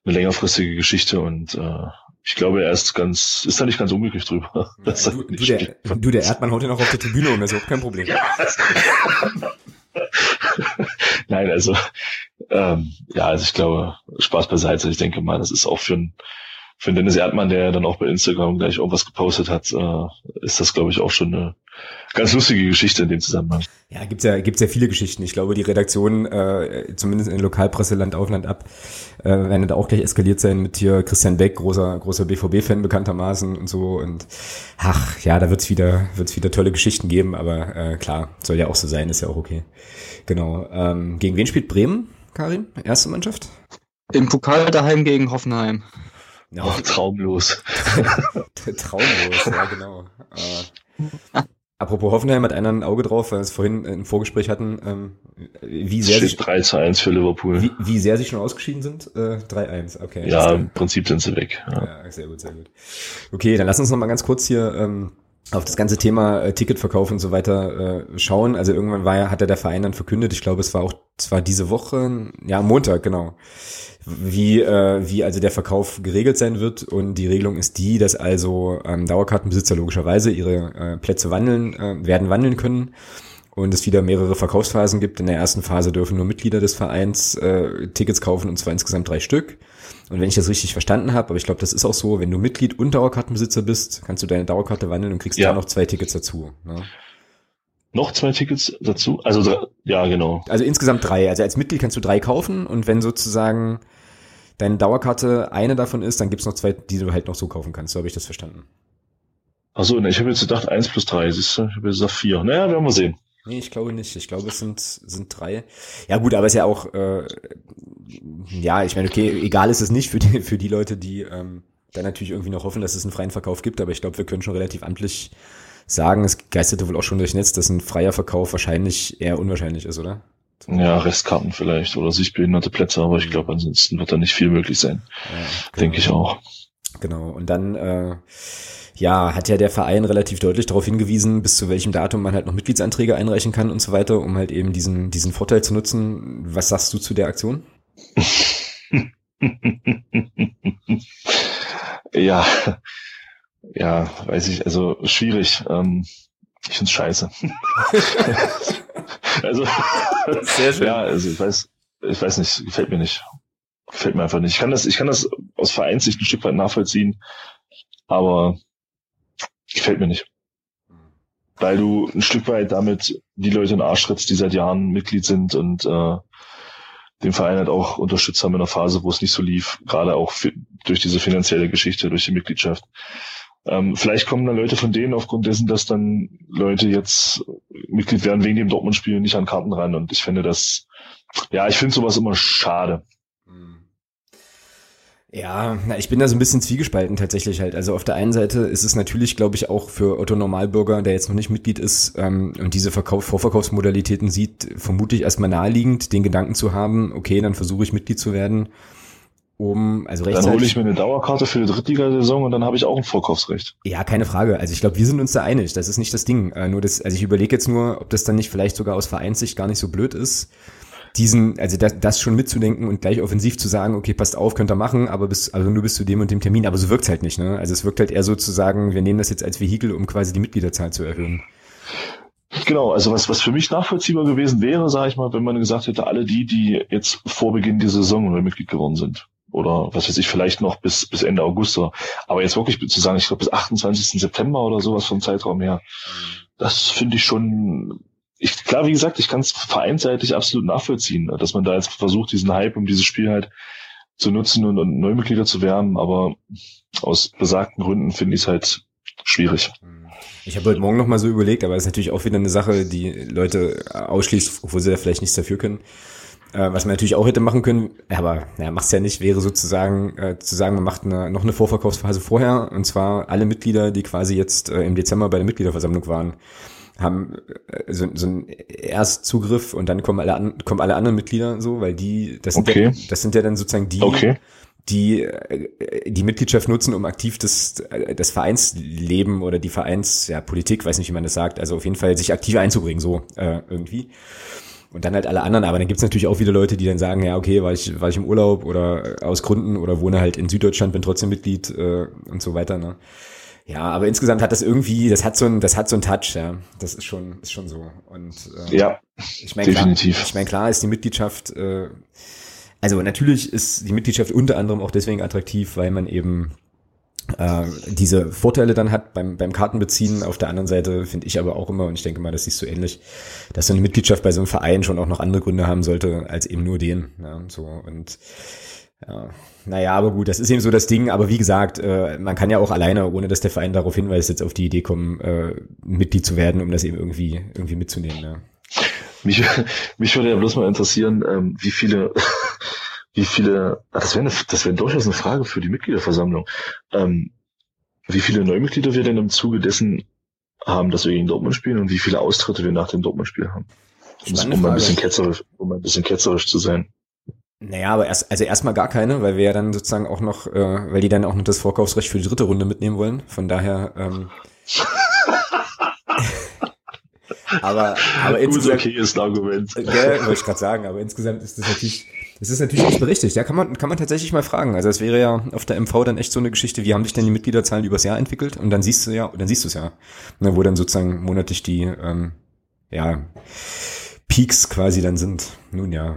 eine längerfristige Geschichte und äh, ich glaube, er ist ganz, ist da nicht ganz unglücklich drüber. Ja, du, du, der, du, der Erdmann haut ja noch auf der Tribüne um, also kein Problem. Nein, also ähm, ja, also ich glaube, Spaß beiseite. Ich denke mal, das ist auch für ein für den Dennis Erdmann, der dann auch bei Instagram gleich irgendwas gepostet hat, äh, ist das, glaube ich, auch schon eine ganz lustige Geschichte in dem Zusammenhang. Ja, gibt's ja, gibt's ja viele Geschichten. Ich glaube, die Redaktion, äh, zumindest in Lokalpresse Land auf Land ab, äh, werden da auch gleich eskaliert sein mit hier Christian Beck, großer, großer BVB-Fan bekanntermaßen und so. Und ach, ja, da wird's wieder, wird's wieder tolle Geschichten geben, aber äh, klar, soll ja auch so sein, ist ja auch okay. Genau. Ähm, gegen wen spielt Bremen, Karin? Erste Mannschaft? Im Pokal daheim gegen Hoffenheim. Ja, oh, traumlos. traumlos, ja, genau. Äh, apropos Hoffenheim hat einer ein Auge drauf, weil wir es vorhin im Vorgespräch hatten, ähm, wie sehr sie 3 zu 1 für Liverpool. Wie, wie sehr sie schon ausgeschieden sind? Äh, 3-1, okay. Ja, im Prinzip sind sie weg. Ja. ja. sehr gut, sehr gut. Okay, dann lass uns noch mal ganz kurz hier ähm, auf das ganze Thema äh, Ticketverkauf und so weiter äh, schauen. Also irgendwann war ja, hat er der Verein dann verkündet, ich glaube, es war auch zwar diese Woche, ja, Montag, genau wie, äh, wie also der Verkauf geregelt sein wird. Und die Regelung ist die, dass also ähm, Dauerkartenbesitzer logischerweise ihre äh, Plätze wandeln, äh, werden wandeln können und es wieder mehrere Verkaufsphasen gibt. In der ersten Phase dürfen nur Mitglieder des Vereins äh, Tickets kaufen und zwar insgesamt drei Stück. Und wenn ich das richtig verstanden habe, aber ich glaube, das ist auch so, wenn du Mitglied und Dauerkartenbesitzer bist, kannst du deine Dauerkarte wandeln und kriegst ja. da noch zwei Tickets dazu. Ne? Noch zwei Tickets dazu? Also ja, genau. Also insgesamt drei. Also als Mitglied kannst du drei kaufen und wenn sozusagen deine Dauerkarte eine davon ist, dann gibt's noch zwei, die du halt noch so kaufen kannst. So habe ich das verstanden. Achso, ich habe jetzt gedacht eins plus drei. Siehst du? Ich habe jetzt gesagt vier. Naja, werden wir sehen. Nee, ich glaube nicht. Ich glaube, es sind, sind drei. Ja gut, aber es ist ja auch, äh, ja, ich meine, okay, egal ist es nicht für die, für die Leute, die ähm, dann natürlich irgendwie noch hoffen, dass es einen freien Verkauf gibt, aber ich glaube, wir können schon relativ amtlich sagen, es geisterte wohl auch schon durchs Netz, dass ein freier Verkauf wahrscheinlich eher unwahrscheinlich ist, oder? Ja, Restkarten vielleicht oder sichtbehinderte Plätze, aber ich glaube, ansonsten wird da nicht viel möglich sein. Ja, genau. Denke ich auch. Genau. Und dann, äh, ja, hat ja der Verein relativ deutlich darauf hingewiesen, bis zu welchem Datum man halt noch Mitgliedsanträge einreichen kann und so weiter, um halt eben diesen, diesen Vorteil zu nutzen. Was sagst du zu der Aktion? ja, ja, weiß ich, also schwierig. Ähm, ich find's scheiße. also, Sehr schön. ja, also ich weiß, ich weiß nicht, gefällt mir nicht. Gefällt mir einfach nicht. Ich kann das, ich kann das aus Vereinssicht ein Stück weit nachvollziehen, aber gefällt mir nicht. Weil du ein Stück weit damit die Leute in Arsch trittst, die seit Jahren Mitglied sind und äh, den Verein halt auch unterstützt haben in einer Phase, wo es nicht so lief, gerade auch durch diese finanzielle Geschichte, durch die Mitgliedschaft. Ähm, vielleicht kommen dann Leute von denen aufgrund dessen, dass dann Leute jetzt Mitglied werden wegen dem Dortmund-Spiel nicht an Karten ran. Und ich finde das, ja, ich finde sowas immer schade. Ja, na, ich bin da so ein bisschen zwiegespalten tatsächlich halt. Also auf der einen Seite ist es natürlich, glaube ich, auch für Otto Normalbürger, der jetzt noch nicht Mitglied ist ähm, und diese Verkauf Vorverkaufsmodalitäten sieht, vermutlich erstmal naheliegend, den Gedanken zu haben, okay, dann versuche ich Mitglied zu werden, um, also rechtzeitig. Dann hole ich mir eine Dauerkarte für die Drittligasaison und dann habe ich auch ein Vorkaufsrecht. Ja, keine Frage. Also ich glaube, wir sind uns da einig. Das ist nicht das Ding. Äh, nur das, also ich überlege jetzt nur, ob das dann nicht vielleicht sogar aus Vereinssicht gar nicht so blöd ist diesen, also das, das schon mitzudenken und gleich offensiv zu sagen, okay, passt auf, könnt ihr machen, aber bis, also nur bis zu dem und dem Termin. Aber so wirkt's halt nicht, ne? Also es wirkt halt eher so zu sagen, wir nehmen das jetzt als Vehikel, um quasi die Mitgliederzahl zu erhöhen. Genau, also was, was für mich nachvollziehbar gewesen wäre, sage ich mal, wenn man gesagt hätte, alle die, die jetzt vor Beginn dieser Saison Mitglied geworden sind. Oder was weiß ich, vielleicht noch bis, bis Ende August. Aber jetzt wirklich zu sagen, ich glaube bis 28. September oder sowas vom Zeitraum her, das finde ich schon ich, klar, wie gesagt, ich kann es vereinsseitig absolut nachvollziehen, dass man da jetzt versucht, diesen Hype um dieses Spiel halt zu nutzen und, und Neumitglieder zu werben, aber aus besagten Gründen finde ich es halt schwierig. Ich habe heute Morgen noch mal so überlegt, aber es ist natürlich auch wieder eine Sache, die Leute ausschließt, obwohl sie da vielleicht nichts dafür können. Äh, was man natürlich auch hätte machen können, aber ja, macht's ja nicht, wäre sozusagen äh, zu sagen, man macht eine, noch eine Vorverkaufsphase vorher, und zwar alle Mitglieder, die quasi jetzt äh, im Dezember bei der Mitgliederversammlung waren haben äh, so, so einen Erstzugriff und dann kommen alle, an, kommen alle anderen Mitglieder so, weil die, das sind, okay. ja, das sind ja dann sozusagen die, okay. die äh, die Mitgliedschaft nutzen, um aktiv das, das Vereinsleben oder die Vereins, ja, Politik, weiß nicht, wie man das sagt, also auf jeden Fall sich aktiv einzubringen, so äh, irgendwie. Und dann halt alle anderen, aber dann gibt's natürlich auch wieder Leute, die dann sagen, ja, okay, war ich, war ich im Urlaub oder aus Gründen oder wohne halt in Süddeutschland, bin trotzdem Mitglied äh, und so weiter. Ne? Ja, aber insgesamt hat das irgendwie, das hat so ein, das hat so ein Touch, ja. Das ist schon, ist schon so. Und äh, ja, ich meine, definitiv. Klar, ich meine, klar ist die Mitgliedschaft, äh, also natürlich ist die Mitgliedschaft unter anderem auch deswegen attraktiv, weil man eben äh, diese Vorteile dann hat beim, beim Kartenbeziehen. Auf der anderen Seite finde ich aber auch immer, und ich denke mal, das ist so ähnlich, dass so eine Mitgliedschaft bei so einem Verein schon auch noch andere Gründe haben sollte, als eben nur den. Ja, so und ja, naja, aber gut, das ist eben so das Ding. Aber wie gesagt, äh, man kann ja auch alleine, ohne dass der Verein darauf hinweist, jetzt auf die Idee kommen, äh, Mitglied zu werden, um das eben irgendwie, irgendwie mitzunehmen. Ja. Mich, mich würde ja bloß mal interessieren, ähm, wie viele, wie viele, das wäre das wäre durchaus eine Frage für die Mitgliederversammlung, ähm, wie viele Neumitglieder wir denn im Zuge dessen haben, dass wir gegen Dortmund spielen und wie viele Austritte wir nach dem Dortmund-Spiel haben. Um, um, ein bisschen ketzerisch, um ein bisschen ketzerisch zu sein. Naja, aber erst, also erstmal gar keine, weil wir ja dann sozusagen auch noch, äh, weil die dann auch noch das Vorkaufsrecht für die dritte Runde mitnehmen wollen. Von daher, ähm, aber, aber insgesamt. okay ist ein Argument. Ja, wollte ich gerade sagen, aber insgesamt ist das natürlich, das ist natürlich nicht berechtigt. Ja, kann man, kann man tatsächlich mal fragen. Also es wäre ja auf der MV dann echt so eine Geschichte, wie haben sich denn die Mitgliederzahlen übers Jahr entwickelt? Und dann siehst du ja, dann siehst du es ja. Ne, wo dann sozusagen monatlich die, ähm, ja, Peaks quasi dann sind. Nun ja,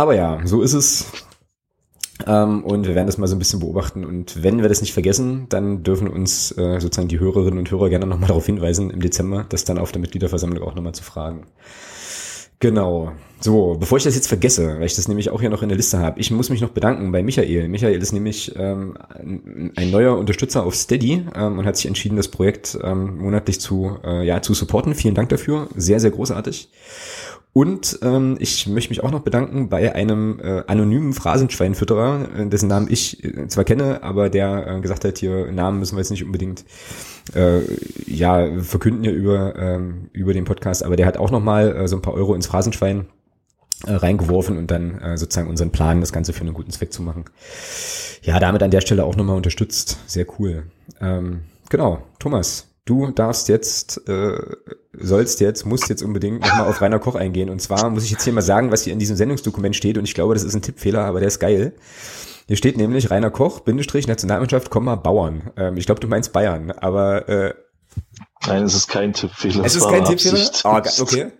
aber ja, so ist es. Ähm, und wir werden das mal so ein bisschen beobachten. Und wenn wir das nicht vergessen, dann dürfen uns äh, sozusagen die Hörerinnen und Hörer gerne nochmal darauf hinweisen im Dezember, das dann auf der Mitgliederversammlung auch nochmal zu fragen. Genau. So, bevor ich das jetzt vergesse, weil ich das nämlich auch hier noch in der Liste habe, ich muss mich noch bedanken bei Michael. Michael ist nämlich ähm, ein neuer Unterstützer auf Steady ähm, und hat sich entschieden, das Projekt ähm, monatlich zu, äh, ja, zu supporten. Vielen Dank dafür. Sehr, sehr großartig. Und ähm, ich möchte mich auch noch bedanken bei einem äh, anonymen Phrasenschweinfütterer, äh, dessen Namen ich äh, zwar kenne, aber der äh, gesagt hat, hier Namen müssen wir jetzt nicht unbedingt äh, ja verkünden hier über ähm, über den Podcast, aber der hat auch noch mal äh, so ein paar Euro ins Phrasenschwein äh, reingeworfen und dann äh, sozusagen unseren Plan, das Ganze für einen guten Zweck zu machen. Ja, damit an der Stelle auch nochmal unterstützt. Sehr cool. Ähm, genau, Thomas, du darfst jetzt, äh, sollst jetzt, musst jetzt unbedingt nochmal auf Rainer Koch eingehen. Und zwar muss ich jetzt hier mal sagen, was hier in diesem Sendungsdokument steht. Und ich glaube, das ist ein Tippfehler, aber der ist geil. Hier steht nämlich Rainer Koch, Bindestrich, Nationalmannschaft, Komma, Bauern. Ähm, ich glaube, du meinst Bayern, aber äh, Nein, es ist kein Tippfehler. Es ist kein Tippfehler? Oh, okay.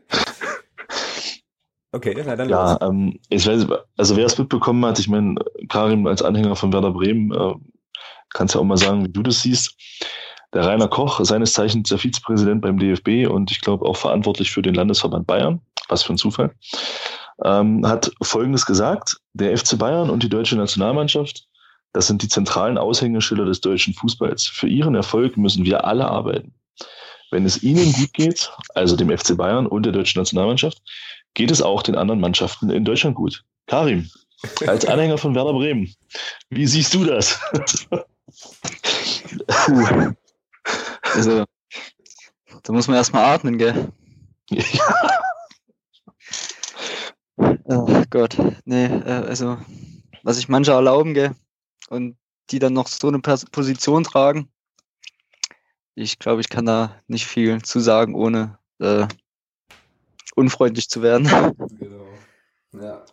Okay, na dann Ja, ähm, ich weiß, also wer es mitbekommen hat, ich meine, Karim als Anhänger von Werder Bremen, äh, kannst ja auch mal sagen, wie du das siehst. Der Rainer Koch, seines Zeichens der Vizepräsident beim DFB und ich glaube auch verantwortlich für den Landesverband Bayern, was für ein Zufall, ähm, hat Folgendes gesagt. Der FC Bayern und die deutsche Nationalmannschaft, das sind die zentralen Aushängeschilder des deutschen Fußballs. Für ihren Erfolg müssen wir alle arbeiten. Wenn es ihnen gut geht, also dem FC Bayern und der deutschen Nationalmannschaft, geht es auch den anderen Mannschaften in Deutschland gut. Karim, als Anhänger von Werder Bremen, wie siehst du das? Also, da muss man erstmal atmen, gell? Ja. Oh Gott, nee, äh, also, was sich manche erlauben, gell? Und die dann noch so eine Position tragen. Ich glaube, ich kann da nicht viel zu sagen, ohne äh, unfreundlich zu werden. Genau. Ja.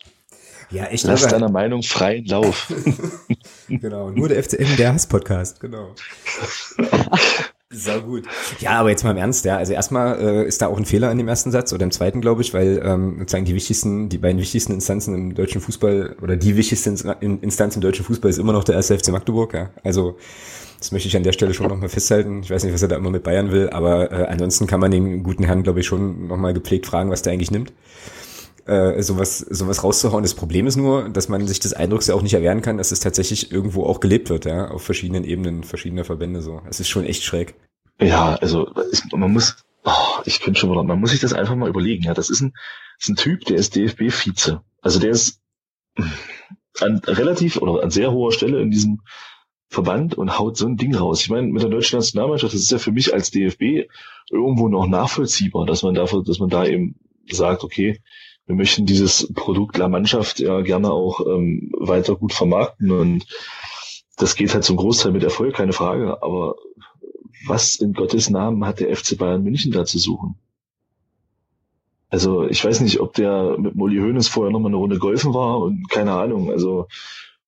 Ja, ich Lass deiner Meinung freien Lauf. genau, nur der FCM, der Hass-Podcast, genau. Sehr gut. Ja, aber jetzt mal im Ernst, ja. Also erstmal äh, ist da auch ein Fehler in dem ersten Satz oder im zweiten, glaube ich, weil ähm, sozusagen die wichtigsten, die beiden wichtigsten Instanzen im deutschen Fußball oder die wichtigste Instanz im deutschen Fußball ist immer noch der erste FC Magdeburg, ja. Also das möchte ich an der Stelle schon nochmal festhalten. Ich weiß nicht, was er da immer mit Bayern will, aber äh, ansonsten kann man den guten Herrn, glaube ich, schon nochmal gepflegt fragen, was der eigentlich nimmt äh, sowas, sowas rauszuhauen. Das Problem ist nur, dass man sich des Eindrucks ja auch nicht erwehren kann, dass es tatsächlich irgendwo auch gelebt wird, ja, auf verschiedenen Ebenen verschiedener Verbände so. Es ist schon echt schräg. Ja, also ich, man muss, oh, ich finde schon, man muss sich das einfach mal überlegen. Ja, das ist ein, ist ein Typ, der ist DFB-Vize. Also der ist an relativ oder an sehr hoher Stelle in diesem Verband und haut so ein Ding raus. Ich meine, mit der deutschen Nationalmannschaft, das ist ja für mich als DFB irgendwo noch nachvollziehbar, dass man dafür, dass man da eben sagt, okay, wir möchten dieses Produkt La Mannschaft ja gerne auch ähm, weiter gut vermarkten und das geht halt zum Großteil mit Erfolg, keine Frage. Aber was in Gottes Namen hat der FC Bayern München da zu suchen? Also ich weiß nicht, ob der mit Molly Hoeneß vorher nochmal eine Runde golfen war und keine Ahnung. Also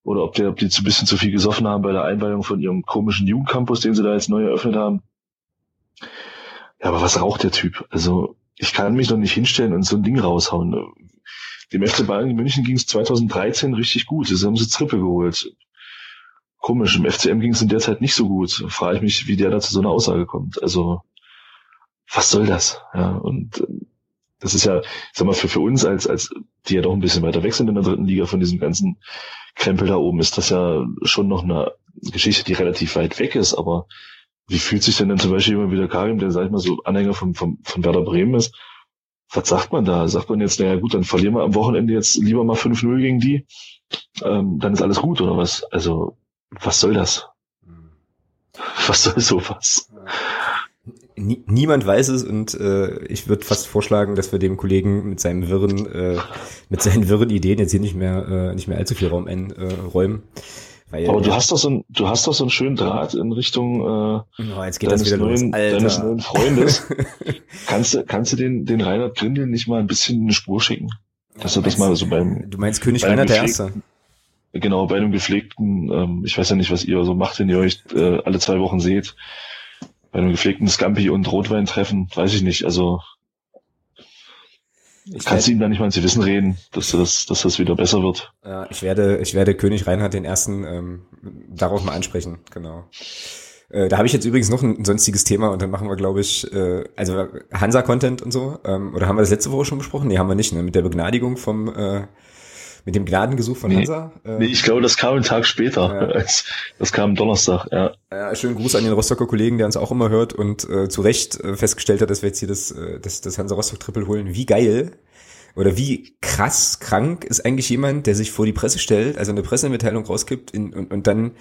oder ob der, ob die zu bisschen zu viel gesoffen haben bei der Einweihung von ihrem komischen Jugendcampus, den sie da jetzt neu eröffnet haben. Ja, aber was raucht der Typ? Also ich kann mich doch nicht hinstellen und so ein Ding raushauen. Dem FC Bayern München ging es 2013 richtig gut. Sie haben sie Triple geholt. Komisch, im FCM ging es in der Zeit nicht so gut. Frage ich mich, wie der da zu so einer Aussage kommt. Also, was soll das? Ja, und ähm, das ist ja, ich sag mal, für, für uns als, als, die ja doch ein bisschen weiter weg sind in der dritten Liga von diesem ganzen Krempel da oben, ist das ja schon noch eine Geschichte, die relativ weit weg ist, aber wie fühlt sich denn dann zum Beispiel jemand wie der Karim, der, sag ich mal, so Anhänger von, von, von Werder Bremen ist? Was sagt man da? Sagt man jetzt, naja gut, dann verlieren wir am Wochenende jetzt lieber mal 5-0 gegen die, ähm, dann ist alles gut oder was? Also, was soll das? Was soll sowas? niemand weiß es und äh, ich würde fast vorschlagen, dass wir dem Kollegen mit seinem wirren, äh, mit seinen wirren Ideen jetzt hier nicht mehr, äh, nicht mehr allzu viel Raum einräumen. Äh, weil, Aber du hast doch so ein, du hast doch so einen schönen Draht in Richtung äh, oh, deines, neuen, deines neuen Freundes. kannst du, kannst du den, den Reinhard Grindel nicht mal ein bisschen eine Spur schicken? Dass er das mal so beim. Du meinst König Reinhard der Erste? Genau, bei einem gepflegten, ähm, ich weiß ja nicht, was ihr so macht, wenn ihr euch äh, alle zwei Wochen seht. Bei einem gepflegten Scampi und Rotwein treffen, weiß ich nicht. Also ich Kannst du ihm da nicht mal ins Wissen reden, dass das, dass das wieder besser wird? Ja, ich werde, ich werde König Reinhard den ersten ähm, darauf mal ansprechen, genau. Äh, da habe ich jetzt übrigens noch ein sonstiges Thema und dann machen wir, glaube ich, äh, also Hansa-Content und so. Ähm, oder haben wir das letzte Woche schon besprochen? Nee, haben wir nicht, ne? Mit der Begnadigung vom äh, mit dem Gnadengesuch von Hansa? Nee, äh, nee, ich glaube, das kam einen Tag später. Ja. Das kam Donnerstag, ja. ja. Schönen Gruß an den Rostocker Kollegen, der uns auch immer hört und äh, zu Recht äh, festgestellt hat, dass wir jetzt hier das, äh, das, das Hansa Rostock Triple holen. Wie geil oder wie krass krank ist eigentlich jemand, der sich vor die Presse stellt, also eine Pressemitteilung rausgibt in, und, und dann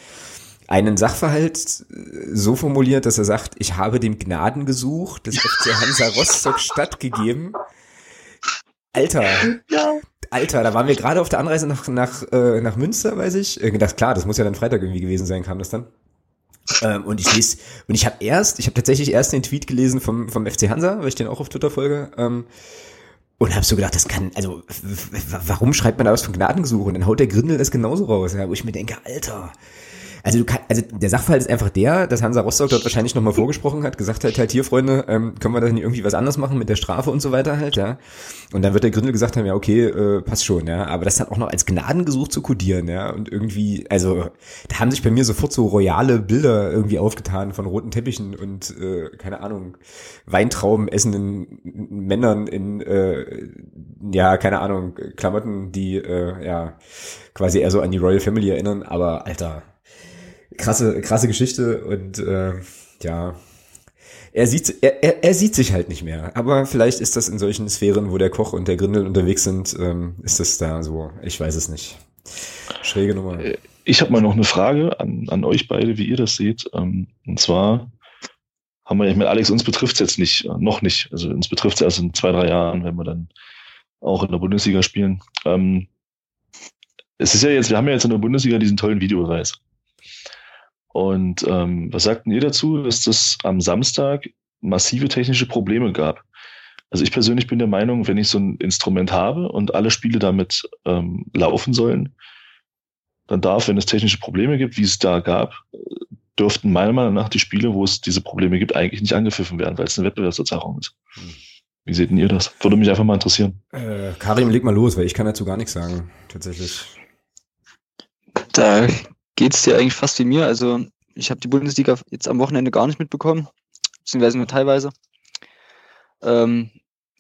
einen Sachverhalt äh, so formuliert, dass er sagt, ich habe dem Gnadengesuch des FC Hansa Rostock stattgegeben. Alter, ja. Alter, da waren wir gerade auf der Anreise nach, nach, äh, nach Münster, weiß ich. Äh, das, klar, das muss ja dann Freitag irgendwie gewesen sein, kam das dann. Ähm, und ich lese, und ich habe erst, ich habe tatsächlich erst den Tweet gelesen vom, vom FC Hansa, weil ich den auch auf Twitter folge. Ähm, und habe so gedacht, das kann, also warum schreibt man da was von Gnadengesuch? Und dann haut der Grindel das genauso raus, ja, wo ich mir denke, Alter, also du kann, also der Sachverhalt ist einfach der, dass Hansa Rostock dort wahrscheinlich nochmal vorgesprochen hat, gesagt hat, halt hier, Freunde, ähm, können wir da nicht irgendwie was anderes machen mit der Strafe und so weiter halt, ja. Und dann wird der Gründel gesagt haben, ja, okay, äh, passt schon, ja. Aber das dann auch noch als Gnadengesuch zu kodieren, ja. Und irgendwie, also da haben sich bei mir sofort so royale Bilder irgendwie aufgetan von roten Teppichen und, äh, keine Ahnung, Weintrauben essenden Männern in, äh, ja, keine Ahnung, Klamotten, die, äh, ja, quasi eher so an die Royal Family erinnern. Aber, Alter, krasse, krasse Geschichte und äh, ja, er sieht, er, er, er sieht sich halt nicht mehr. Aber vielleicht ist das in solchen Sphären, wo der Koch und der Grindel unterwegs sind, ähm, ist das da so. Ich weiß es nicht. Schräge Nummer. Äh, ich habe mal noch eine Frage an, an euch beide, wie ihr das seht. Ähm, und zwar haben wir, ich meine, Alex, uns betrifft es jetzt nicht, äh, noch nicht. Also uns betrifft es erst in zwei, drei Jahren, wenn wir dann auch in der Bundesliga spielen. Ähm, es ist ja jetzt, wir haben ja jetzt in der Bundesliga diesen tollen Videobeweis. Und ähm, was sagten ihr dazu, dass das am Samstag massive technische Probleme gab? Also ich persönlich bin der Meinung, wenn ich so ein Instrument habe und alle Spiele damit ähm, laufen sollen, dann darf, wenn es technische Probleme gibt, wie es da gab, dürften meiner Meinung nach die Spiele, wo es diese Probleme gibt, eigentlich nicht angepfiffen werden, weil es eine Wettbewerbsverzerrung ist. Hm. Wie seht ihr das? Würde mich einfach mal interessieren. Äh, Karim, leg mal los, weil ich kann dazu gar nichts sagen, tatsächlich. Da geht es dir eigentlich fast wie mir. Also ich habe die Bundesliga jetzt am Wochenende gar nicht mitbekommen, beziehungsweise nur teilweise. Ähm,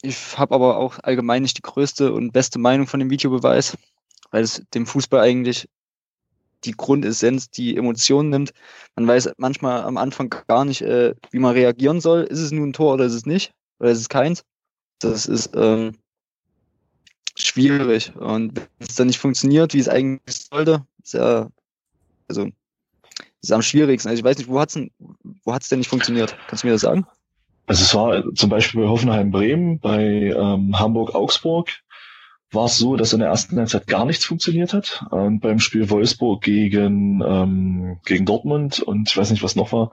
ich habe aber auch allgemein nicht die größte und beste Meinung von dem Videobeweis, weil es dem Fußball eigentlich die Grundessenz, die Emotionen nimmt. Man weiß manchmal am Anfang gar nicht, äh, wie man reagieren soll. Ist es nun ein Tor oder ist es nicht? Oder ist es keins? Das ist ähm, schwierig. Und wenn es dann nicht funktioniert, wie es eigentlich sollte, ist ja also das ist am schwierigsten. Also ich weiß nicht, wo hat's denn, wo hat's denn nicht funktioniert? Kannst du mir das sagen? Also es war zum Beispiel bei Hoffenheim Bremen, bei ähm, Hamburg Augsburg war es so, dass in der ersten Halbzeit gar nichts funktioniert hat. Und beim Spiel Wolfsburg gegen, ähm, gegen Dortmund und ich weiß nicht, was noch war,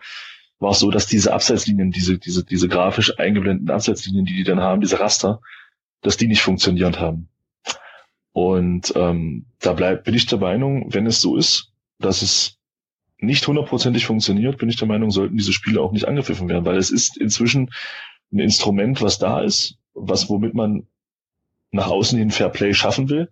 war es so, dass diese Abseitslinien, diese, diese, diese grafisch eingeblendeten Abseitslinien, die die dann haben, diese Raster, dass die nicht funktioniert haben. Und ähm, da bleibt, bin ich der Meinung, wenn es so ist, dass es nicht hundertprozentig funktioniert, bin ich der Meinung, sollten diese Spiele auch nicht angepfiffen werden, weil es ist inzwischen ein Instrument, was da ist, was womit man nach außen hin Fair Play schaffen will.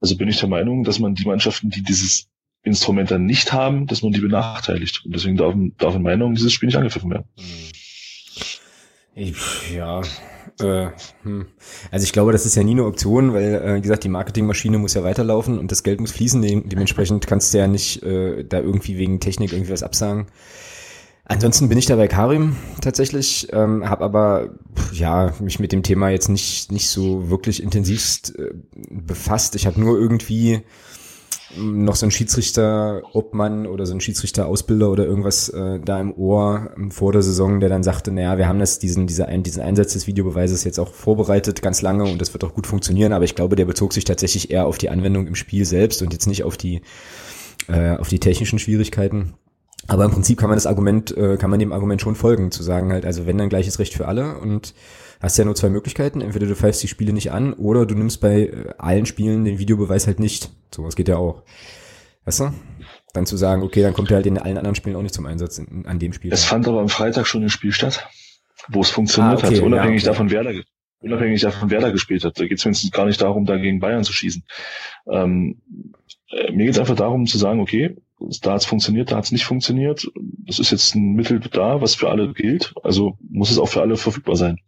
Also bin ich der Meinung, dass man die Mannschaften, die dieses Instrument dann nicht haben, dass man die benachteiligt. Und deswegen darf, darf in Meinung dieses Spiel nicht angepfiffen werden. Ich, ja, äh, hm. Also ich glaube, das ist ja nie eine Option, weil, äh, wie gesagt, die Marketingmaschine muss ja weiterlaufen und das Geld muss fließen. De dementsprechend kannst du ja nicht äh, da irgendwie wegen Technik irgendwie was absagen. Ansonsten bin ich da bei Karim tatsächlich, ähm, habe aber ja mich mit dem Thema jetzt nicht nicht so wirklich intensivst äh, befasst. Ich habe nur irgendwie noch so ein Schiedsrichter-Obmann oder so ein Schiedsrichter-Ausbilder oder irgendwas äh, da im Ohr ähm, vor der Saison, der dann sagte, naja, wir haben das, diesen, dieser, diesen Einsatz des Videobeweises jetzt auch vorbereitet, ganz lange und das wird auch gut funktionieren, aber ich glaube, der bezog sich tatsächlich eher auf die Anwendung im Spiel selbst und jetzt nicht auf die, äh, auf die technischen Schwierigkeiten. Aber im Prinzip kann man das Argument, äh, kann man dem Argument schon folgen, zu sagen halt, also wenn dann gleiches Recht für alle und hast ja nur zwei Möglichkeiten. Entweder du pfeifst die Spiele nicht an oder du nimmst bei äh, allen Spielen den Videobeweis halt nicht. So, was geht ja auch. Weißt du? Dann zu sagen, okay, dann kommt er halt in allen anderen Spielen auch nicht zum Einsatz in, an dem Spiel. Es fand aber am Freitag schon ein Spiel statt, wo es funktioniert ah, okay, hat, unabhängig ja, okay. davon, wer da, unabhängig davon, wer da gespielt hat. Da geht es mindestens gar nicht darum, da gegen Bayern zu schießen. Ähm, äh, mir geht es einfach darum zu sagen, okay, da hat es funktioniert, da hat es nicht funktioniert. Das ist jetzt ein Mittel da, was für alle gilt. Also muss es auch für alle verfügbar sein.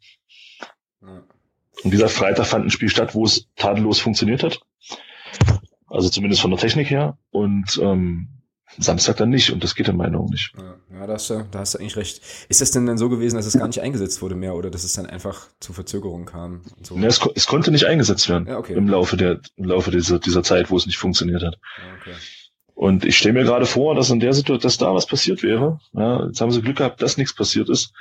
Und dieser Freitag fand ein Spiel statt, wo es tadellos funktioniert hat. Also zumindest von der Technik her. Und ähm, Samstag dann nicht. Und das geht in meiner Meinung nicht. Ja, ja da, hast du, da hast du eigentlich recht. Ist das denn dann so gewesen, dass es gar nicht eingesetzt wurde mehr oder dass es dann einfach zu Verzögerungen kam? So? Ja, es, es, konnte nicht eingesetzt werden ja, okay. im Laufe der im Laufe dieser, dieser Zeit, wo es nicht funktioniert hat. Okay. Und ich stelle mir gerade vor, dass in der Situation, dass da was passiert wäre. Ja, jetzt haben sie Glück gehabt, dass nichts passiert ist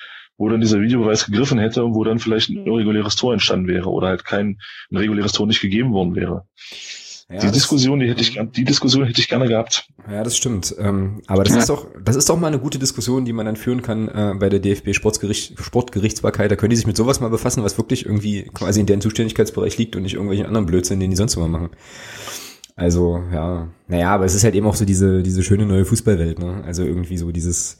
wo dann dieser Videobeweis gegriffen hätte und wo dann vielleicht ein irreguläres Tor entstanden wäre oder halt kein ein reguläres Tor nicht gegeben worden wäre. Ja, die Diskussion, die hätte ich, die Diskussion hätte ich gerne gehabt. Ja, das stimmt. Ähm, aber das ja. ist doch, das ist doch mal eine gute Diskussion, die man dann führen kann äh, bei der DFB Sportgericht, Sportgerichtsbarkeit. Da können die sich mit sowas mal befassen, was wirklich irgendwie quasi in deren Zuständigkeitsbereich liegt und nicht irgendwelchen anderen Blödsinn, den die sonst immer machen. Also, ja, naja, aber es ist halt eben auch so diese, diese schöne neue Fußballwelt, ne? Also irgendwie so dieses,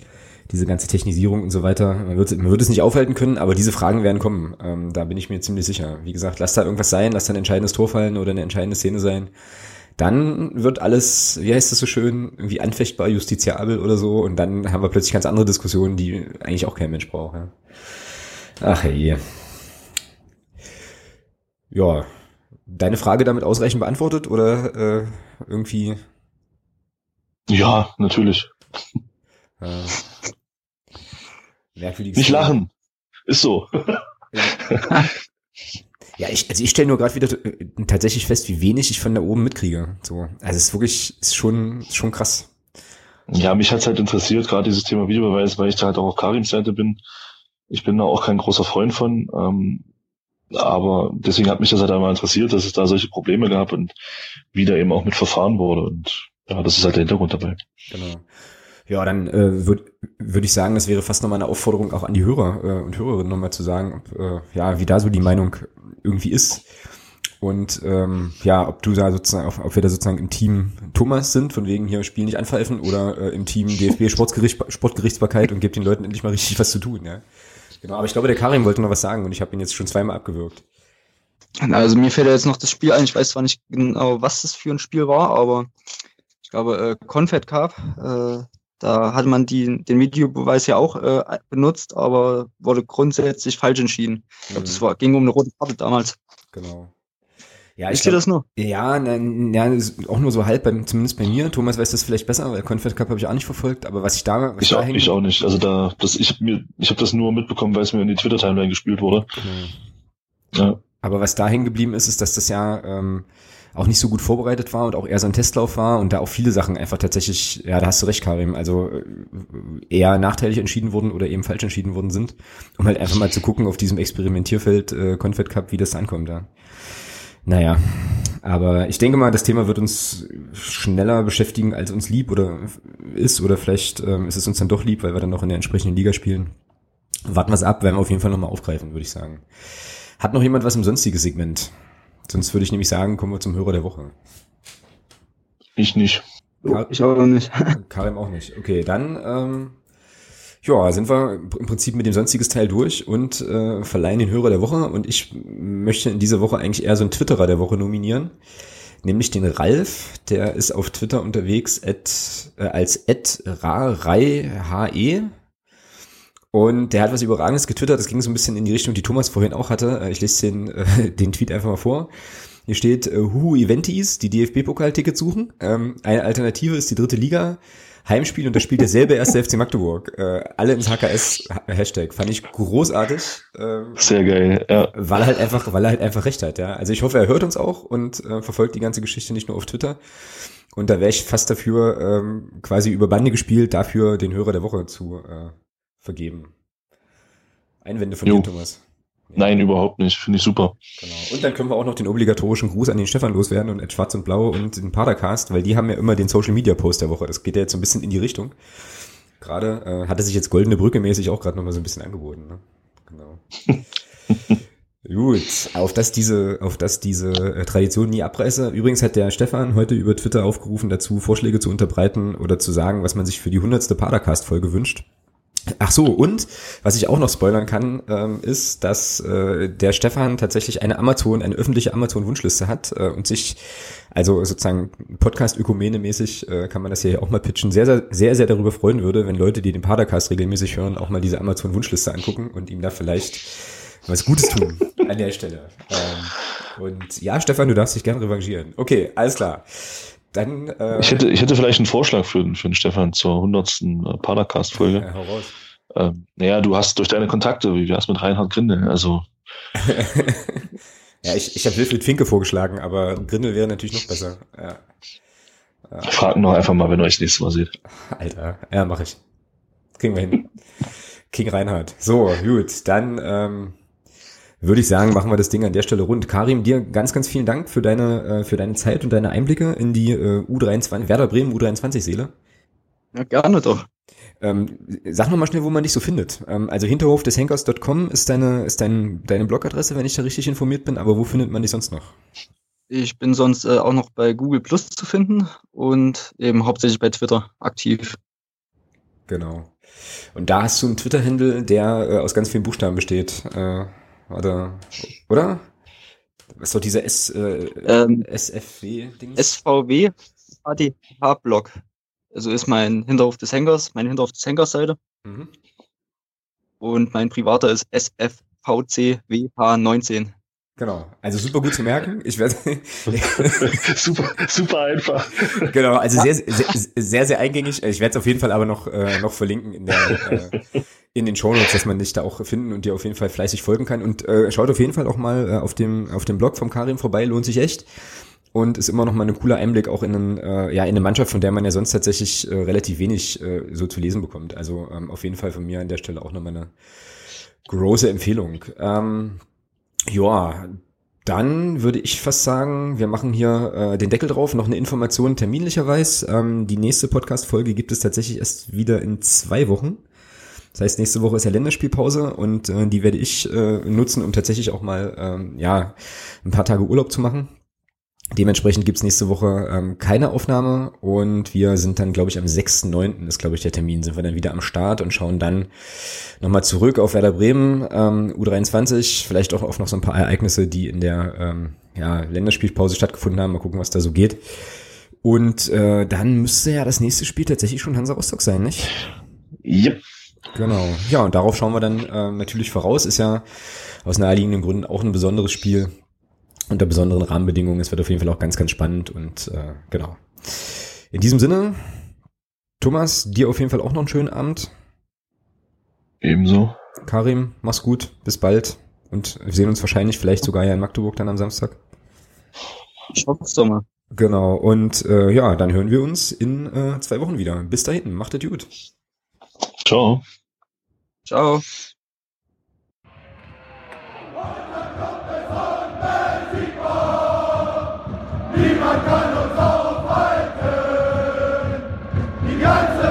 diese ganze Technisierung und so weiter. Man wird, man wird es nicht aufhalten können, aber diese Fragen werden kommen. Ähm, da bin ich mir ziemlich sicher. Wie gesagt, lass da irgendwas sein, lass da ein entscheidendes Tor fallen oder eine entscheidende Szene sein. Dann wird alles, wie heißt das so schön, irgendwie anfechtbar, justiziabel oder so. Und dann haben wir plötzlich ganz andere Diskussionen, die eigentlich auch kein Mensch braucht. Ja. Ach hey. Ja, deine Frage damit ausreichend beantwortet oder äh, irgendwie? Ja, natürlich. Äh, merkwürdiges. Nicht lachen. Ist so. Ja, ja ich, also ich stelle nur gerade wieder äh, tatsächlich fest, wie wenig ich von da oben mitkriege. So, also es ist wirklich, ist schon, ist schon krass. Ja, mich hat's halt interessiert, gerade dieses Thema Videobeweis, weil ich da halt auch auf Karims Seite bin. Ich bin da auch kein großer Freund von. Ähm, aber deswegen hat mich das halt einmal interessiert, dass es da solche Probleme gab und wie da eben auch mit verfahren wurde. Und ja, das ist halt der Hintergrund dabei. Genau. Ja, dann äh, würde würd ich sagen, das wäre fast nochmal eine Aufforderung auch an die Hörer äh, und Hörerinnen nochmal zu sagen, ob, äh, ja, wie da so die Meinung irgendwie ist. Und ähm, ja, ob du da sozusagen, ob, wir da sozusagen im Team Thomas sind, von wegen hier Spiel nicht anpfeifen, oder äh, im Team DFB Sportgericht, Sportgerichtsbarkeit und gibt den Leuten endlich mal richtig was zu tun, ja. Genau, aber ich glaube, der Karim wollte noch was sagen und ich habe ihn jetzt schon zweimal abgewürgt. Also mir fällt jetzt noch das Spiel ein, ich weiß zwar nicht genau, was das für ein Spiel war, aber ich glaube, äh, Confed Cup, äh, da hatte man die, den Videobeweis ja auch äh, benutzt, aber wurde grundsätzlich falsch entschieden. Ich glaube, das mhm. war, ging um eine rote Karte damals. Genau. Ja, ich glaub, das nur? Ja, na, ja, auch nur so halb, beim, zumindest bei mir. Thomas weiß das vielleicht besser, weil Confed Cup habe ich auch nicht verfolgt, aber was ich da, was ich, da auch, ich auch nicht. Also da, das, ich mir, ich habe das nur mitbekommen, weil es mir in die Twitter-Timeline gespielt wurde. Genau. Ja. Aber was da hängen geblieben ist, ist, dass das ja ähm, auch nicht so gut vorbereitet war und auch eher so ein Testlauf war und da auch viele Sachen einfach tatsächlich, ja, da hast du recht, Karim, also äh, eher nachteilig entschieden wurden oder eben falsch entschieden worden sind, um halt einfach mal zu gucken auf diesem Experimentierfeld äh, Confed Cup, wie das ankommt da. Naja, aber ich denke mal, das Thema wird uns schneller beschäftigen, als uns lieb oder ist, oder vielleicht ähm, ist es uns dann doch lieb, weil wir dann noch in der entsprechenden Liga spielen. Warten wir es ab, werden wir auf jeden Fall nochmal aufgreifen, würde ich sagen. Hat noch jemand was im sonstigen Segment? Sonst würde ich nämlich sagen, kommen wir zum Hörer der Woche. Ich nicht. Kar ich auch nicht. Karim auch nicht. Okay, dann ähm, ja, sind wir im Prinzip mit dem sonstiges Teil durch und äh, verleihen den Hörer der Woche. Und ich möchte in dieser Woche eigentlich eher so einen Twitterer der Woche nominieren, nämlich den Ralf. Der ist auf Twitter unterwegs at, äh, als @rarei.he und der hat was Überragendes getwittert, das ging so ein bisschen in die Richtung, die Thomas vorhin auch hatte. Äh, ich lese den, äh, den Tweet einfach mal vor. Hier steht, äh, Huhu Eventis, die DFB-Pokaltickets suchen. Ähm, eine Alternative ist die dritte Liga. Heimspiel und da spielt derselbe erste FC Magdeburg. Äh, alle ins HKS-Hashtag. Fand ich großartig. Äh, Sehr geil, ja. Weil er halt einfach, weil er halt einfach recht hat, ja. Also ich hoffe, er hört uns auch und äh, verfolgt die ganze Geschichte nicht nur auf Twitter. Und da wäre ich fast dafür, ähm, quasi über Bande gespielt, dafür den Hörer der Woche zu äh, vergeben. Einwände von jo. dir, Thomas. Nein, überhaupt nicht. Finde ich super. Genau. Und dann können wir auch noch den obligatorischen Gruß an den Stefan loswerden und at Schwarz und Blau und den Padercast, weil die haben ja immer den Social Media Post der Woche. Das geht ja jetzt so ein bisschen in die Richtung. Gerade äh, hatte sich jetzt Goldene Brücke mäßig auch gerade nochmal so ein bisschen angeboten. Ne? Genau. Gut, auf dass diese, auf dass diese äh, Tradition nie abreiße. Übrigens hat der Stefan heute über Twitter aufgerufen, dazu Vorschläge zu unterbreiten oder zu sagen, was man sich für die hundertste Padercast-Folge wünscht. Ach so, und was ich auch noch spoilern kann, ähm, ist, dass äh, der Stefan tatsächlich eine Amazon, eine öffentliche Amazon-Wunschliste hat äh, und sich, also sozusagen Podcast-Ökumene-mäßig äh, kann man das hier auch mal pitchen, sehr, sehr, sehr, sehr darüber freuen würde, wenn Leute, die den Padercast regelmäßig hören, auch mal diese Amazon-Wunschliste angucken und ihm da vielleicht was Gutes tun an der Stelle. Ähm, und ja, Stefan, du darfst dich gerne revanchieren. Okay, alles klar. Dann, äh, ich, hätte, ich hätte vielleicht einen Vorschlag für, für den Stefan zur 100. Äh, Padercast-Folge. Ja, hau raus. Ähm, naja, du hast durch deine Kontakte, wie wär's mit Reinhard Grindel? Also. ja, ich, ich habe Wilfried Finke vorgeschlagen, aber Grindel wäre natürlich noch besser. Ja. Ja. Fragt noch einfach mal, wenn ihr euch das nächste Mal seht. Alter, ja, mache ich. Kriegen wir hin. King Reinhard. So, gut, dann ähm, würde ich sagen, machen wir das Ding an der Stelle rund. Karim, dir ganz, ganz vielen Dank für deine, äh, für deine Zeit und deine Einblicke in die äh, U23, Werder Bremen U23-Seele. Ja, gerne doch. Ähm, sag noch mal schnell, wo man dich so findet. Ähm, also hinterhof des Henkers.com ist deine, ist dein, deine Blogadresse, wenn ich da richtig informiert bin, aber wo findet man dich sonst noch? Ich bin sonst äh, auch noch bei Google Plus zu finden und eben hauptsächlich bei Twitter aktiv. Genau. Und da hast du einen Twitter-Handle, der äh, aus ganz vielen Buchstaben besteht. Äh, oder? oder? Was ist doch dieser S, äh, ähm, SFW-Ding? SVW ADH-Blog. Also ist mein Hinterhof des Henkers, meine Hinterhof des Henkers-Seite. Mhm. Und mein privater ist SFVCWH19. Genau, also super gut zu merken. Ich werde super, super einfach. Genau, also sehr, sehr, sehr, sehr eingängig. Ich werde es auf jeden Fall aber noch äh, noch verlinken in der äh, in den Shownotes, dass man dich da auch finden und dir auf jeden Fall fleißig folgen kann. Und äh, schaut auf jeden Fall auch mal äh, auf dem auf dem Blog vom Karim vorbei, lohnt sich echt und ist immer noch mal ein cooler Einblick auch in, einen, äh, ja, in eine Mannschaft, von der man ja sonst tatsächlich äh, relativ wenig äh, so zu lesen bekommt. Also ähm, auf jeden Fall von mir an der Stelle auch nochmal eine große Empfehlung. Ähm, ja, dann würde ich fast sagen, wir machen hier äh, den Deckel drauf. Noch eine Information terminlicherweise. Ähm, die nächste Podcast-Folge gibt es tatsächlich erst wieder in zwei Wochen. Das heißt, nächste Woche ist ja Länderspielpause und äh, die werde ich äh, nutzen, um tatsächlich auch mal ähm, ja ein paar Tage Urlaub zu machen. Dementsprechend gibt's nächste Woche ähm, keine Aufnahme und wir sind dann, glaube ich, am 6.9. ist, glaube ich, der Termin, sind wir dann wieder am Start und schauen dann nochmal zurück auf Werder Bremen, ähm, U23, vielleicht auch auf noch so ein paar Ereignisse, die in der ähm, ja, Länderspielpause stattgefunden haben. Mal gucken, was da so geht. Und äh, dann müsste ja das nächste Spiel tatsächlich schon Hansa Rostock sein, nicht? Yep. Genau. Ja, und darauf schauen wir dann äh, natürlich voraus. Ist ja aus naheliegenden Gründen auch ein besonderes Spiel unter besonderen Rahmenbedingungen. Es wird auf jeden Fall auch ganz, ganz spannend und äh, genau. In diesem Sinne, Thomas, dir auf jeden Fall auch noch einen schönen Abend. Ebenso. Karim, mach's gut, bis bald und wir sehen uns wahrscheinlich vielleicht sogar ja in Magdeburg dann am Samstag. Ich hoffe es doch mal. Genau, und äh, ja, dann hören wir uns in äh, zwei Wochen wieder. Bis dahin, macht es gut. Ciao. Ciao. Niemand kann uns aufhalten. Die ganze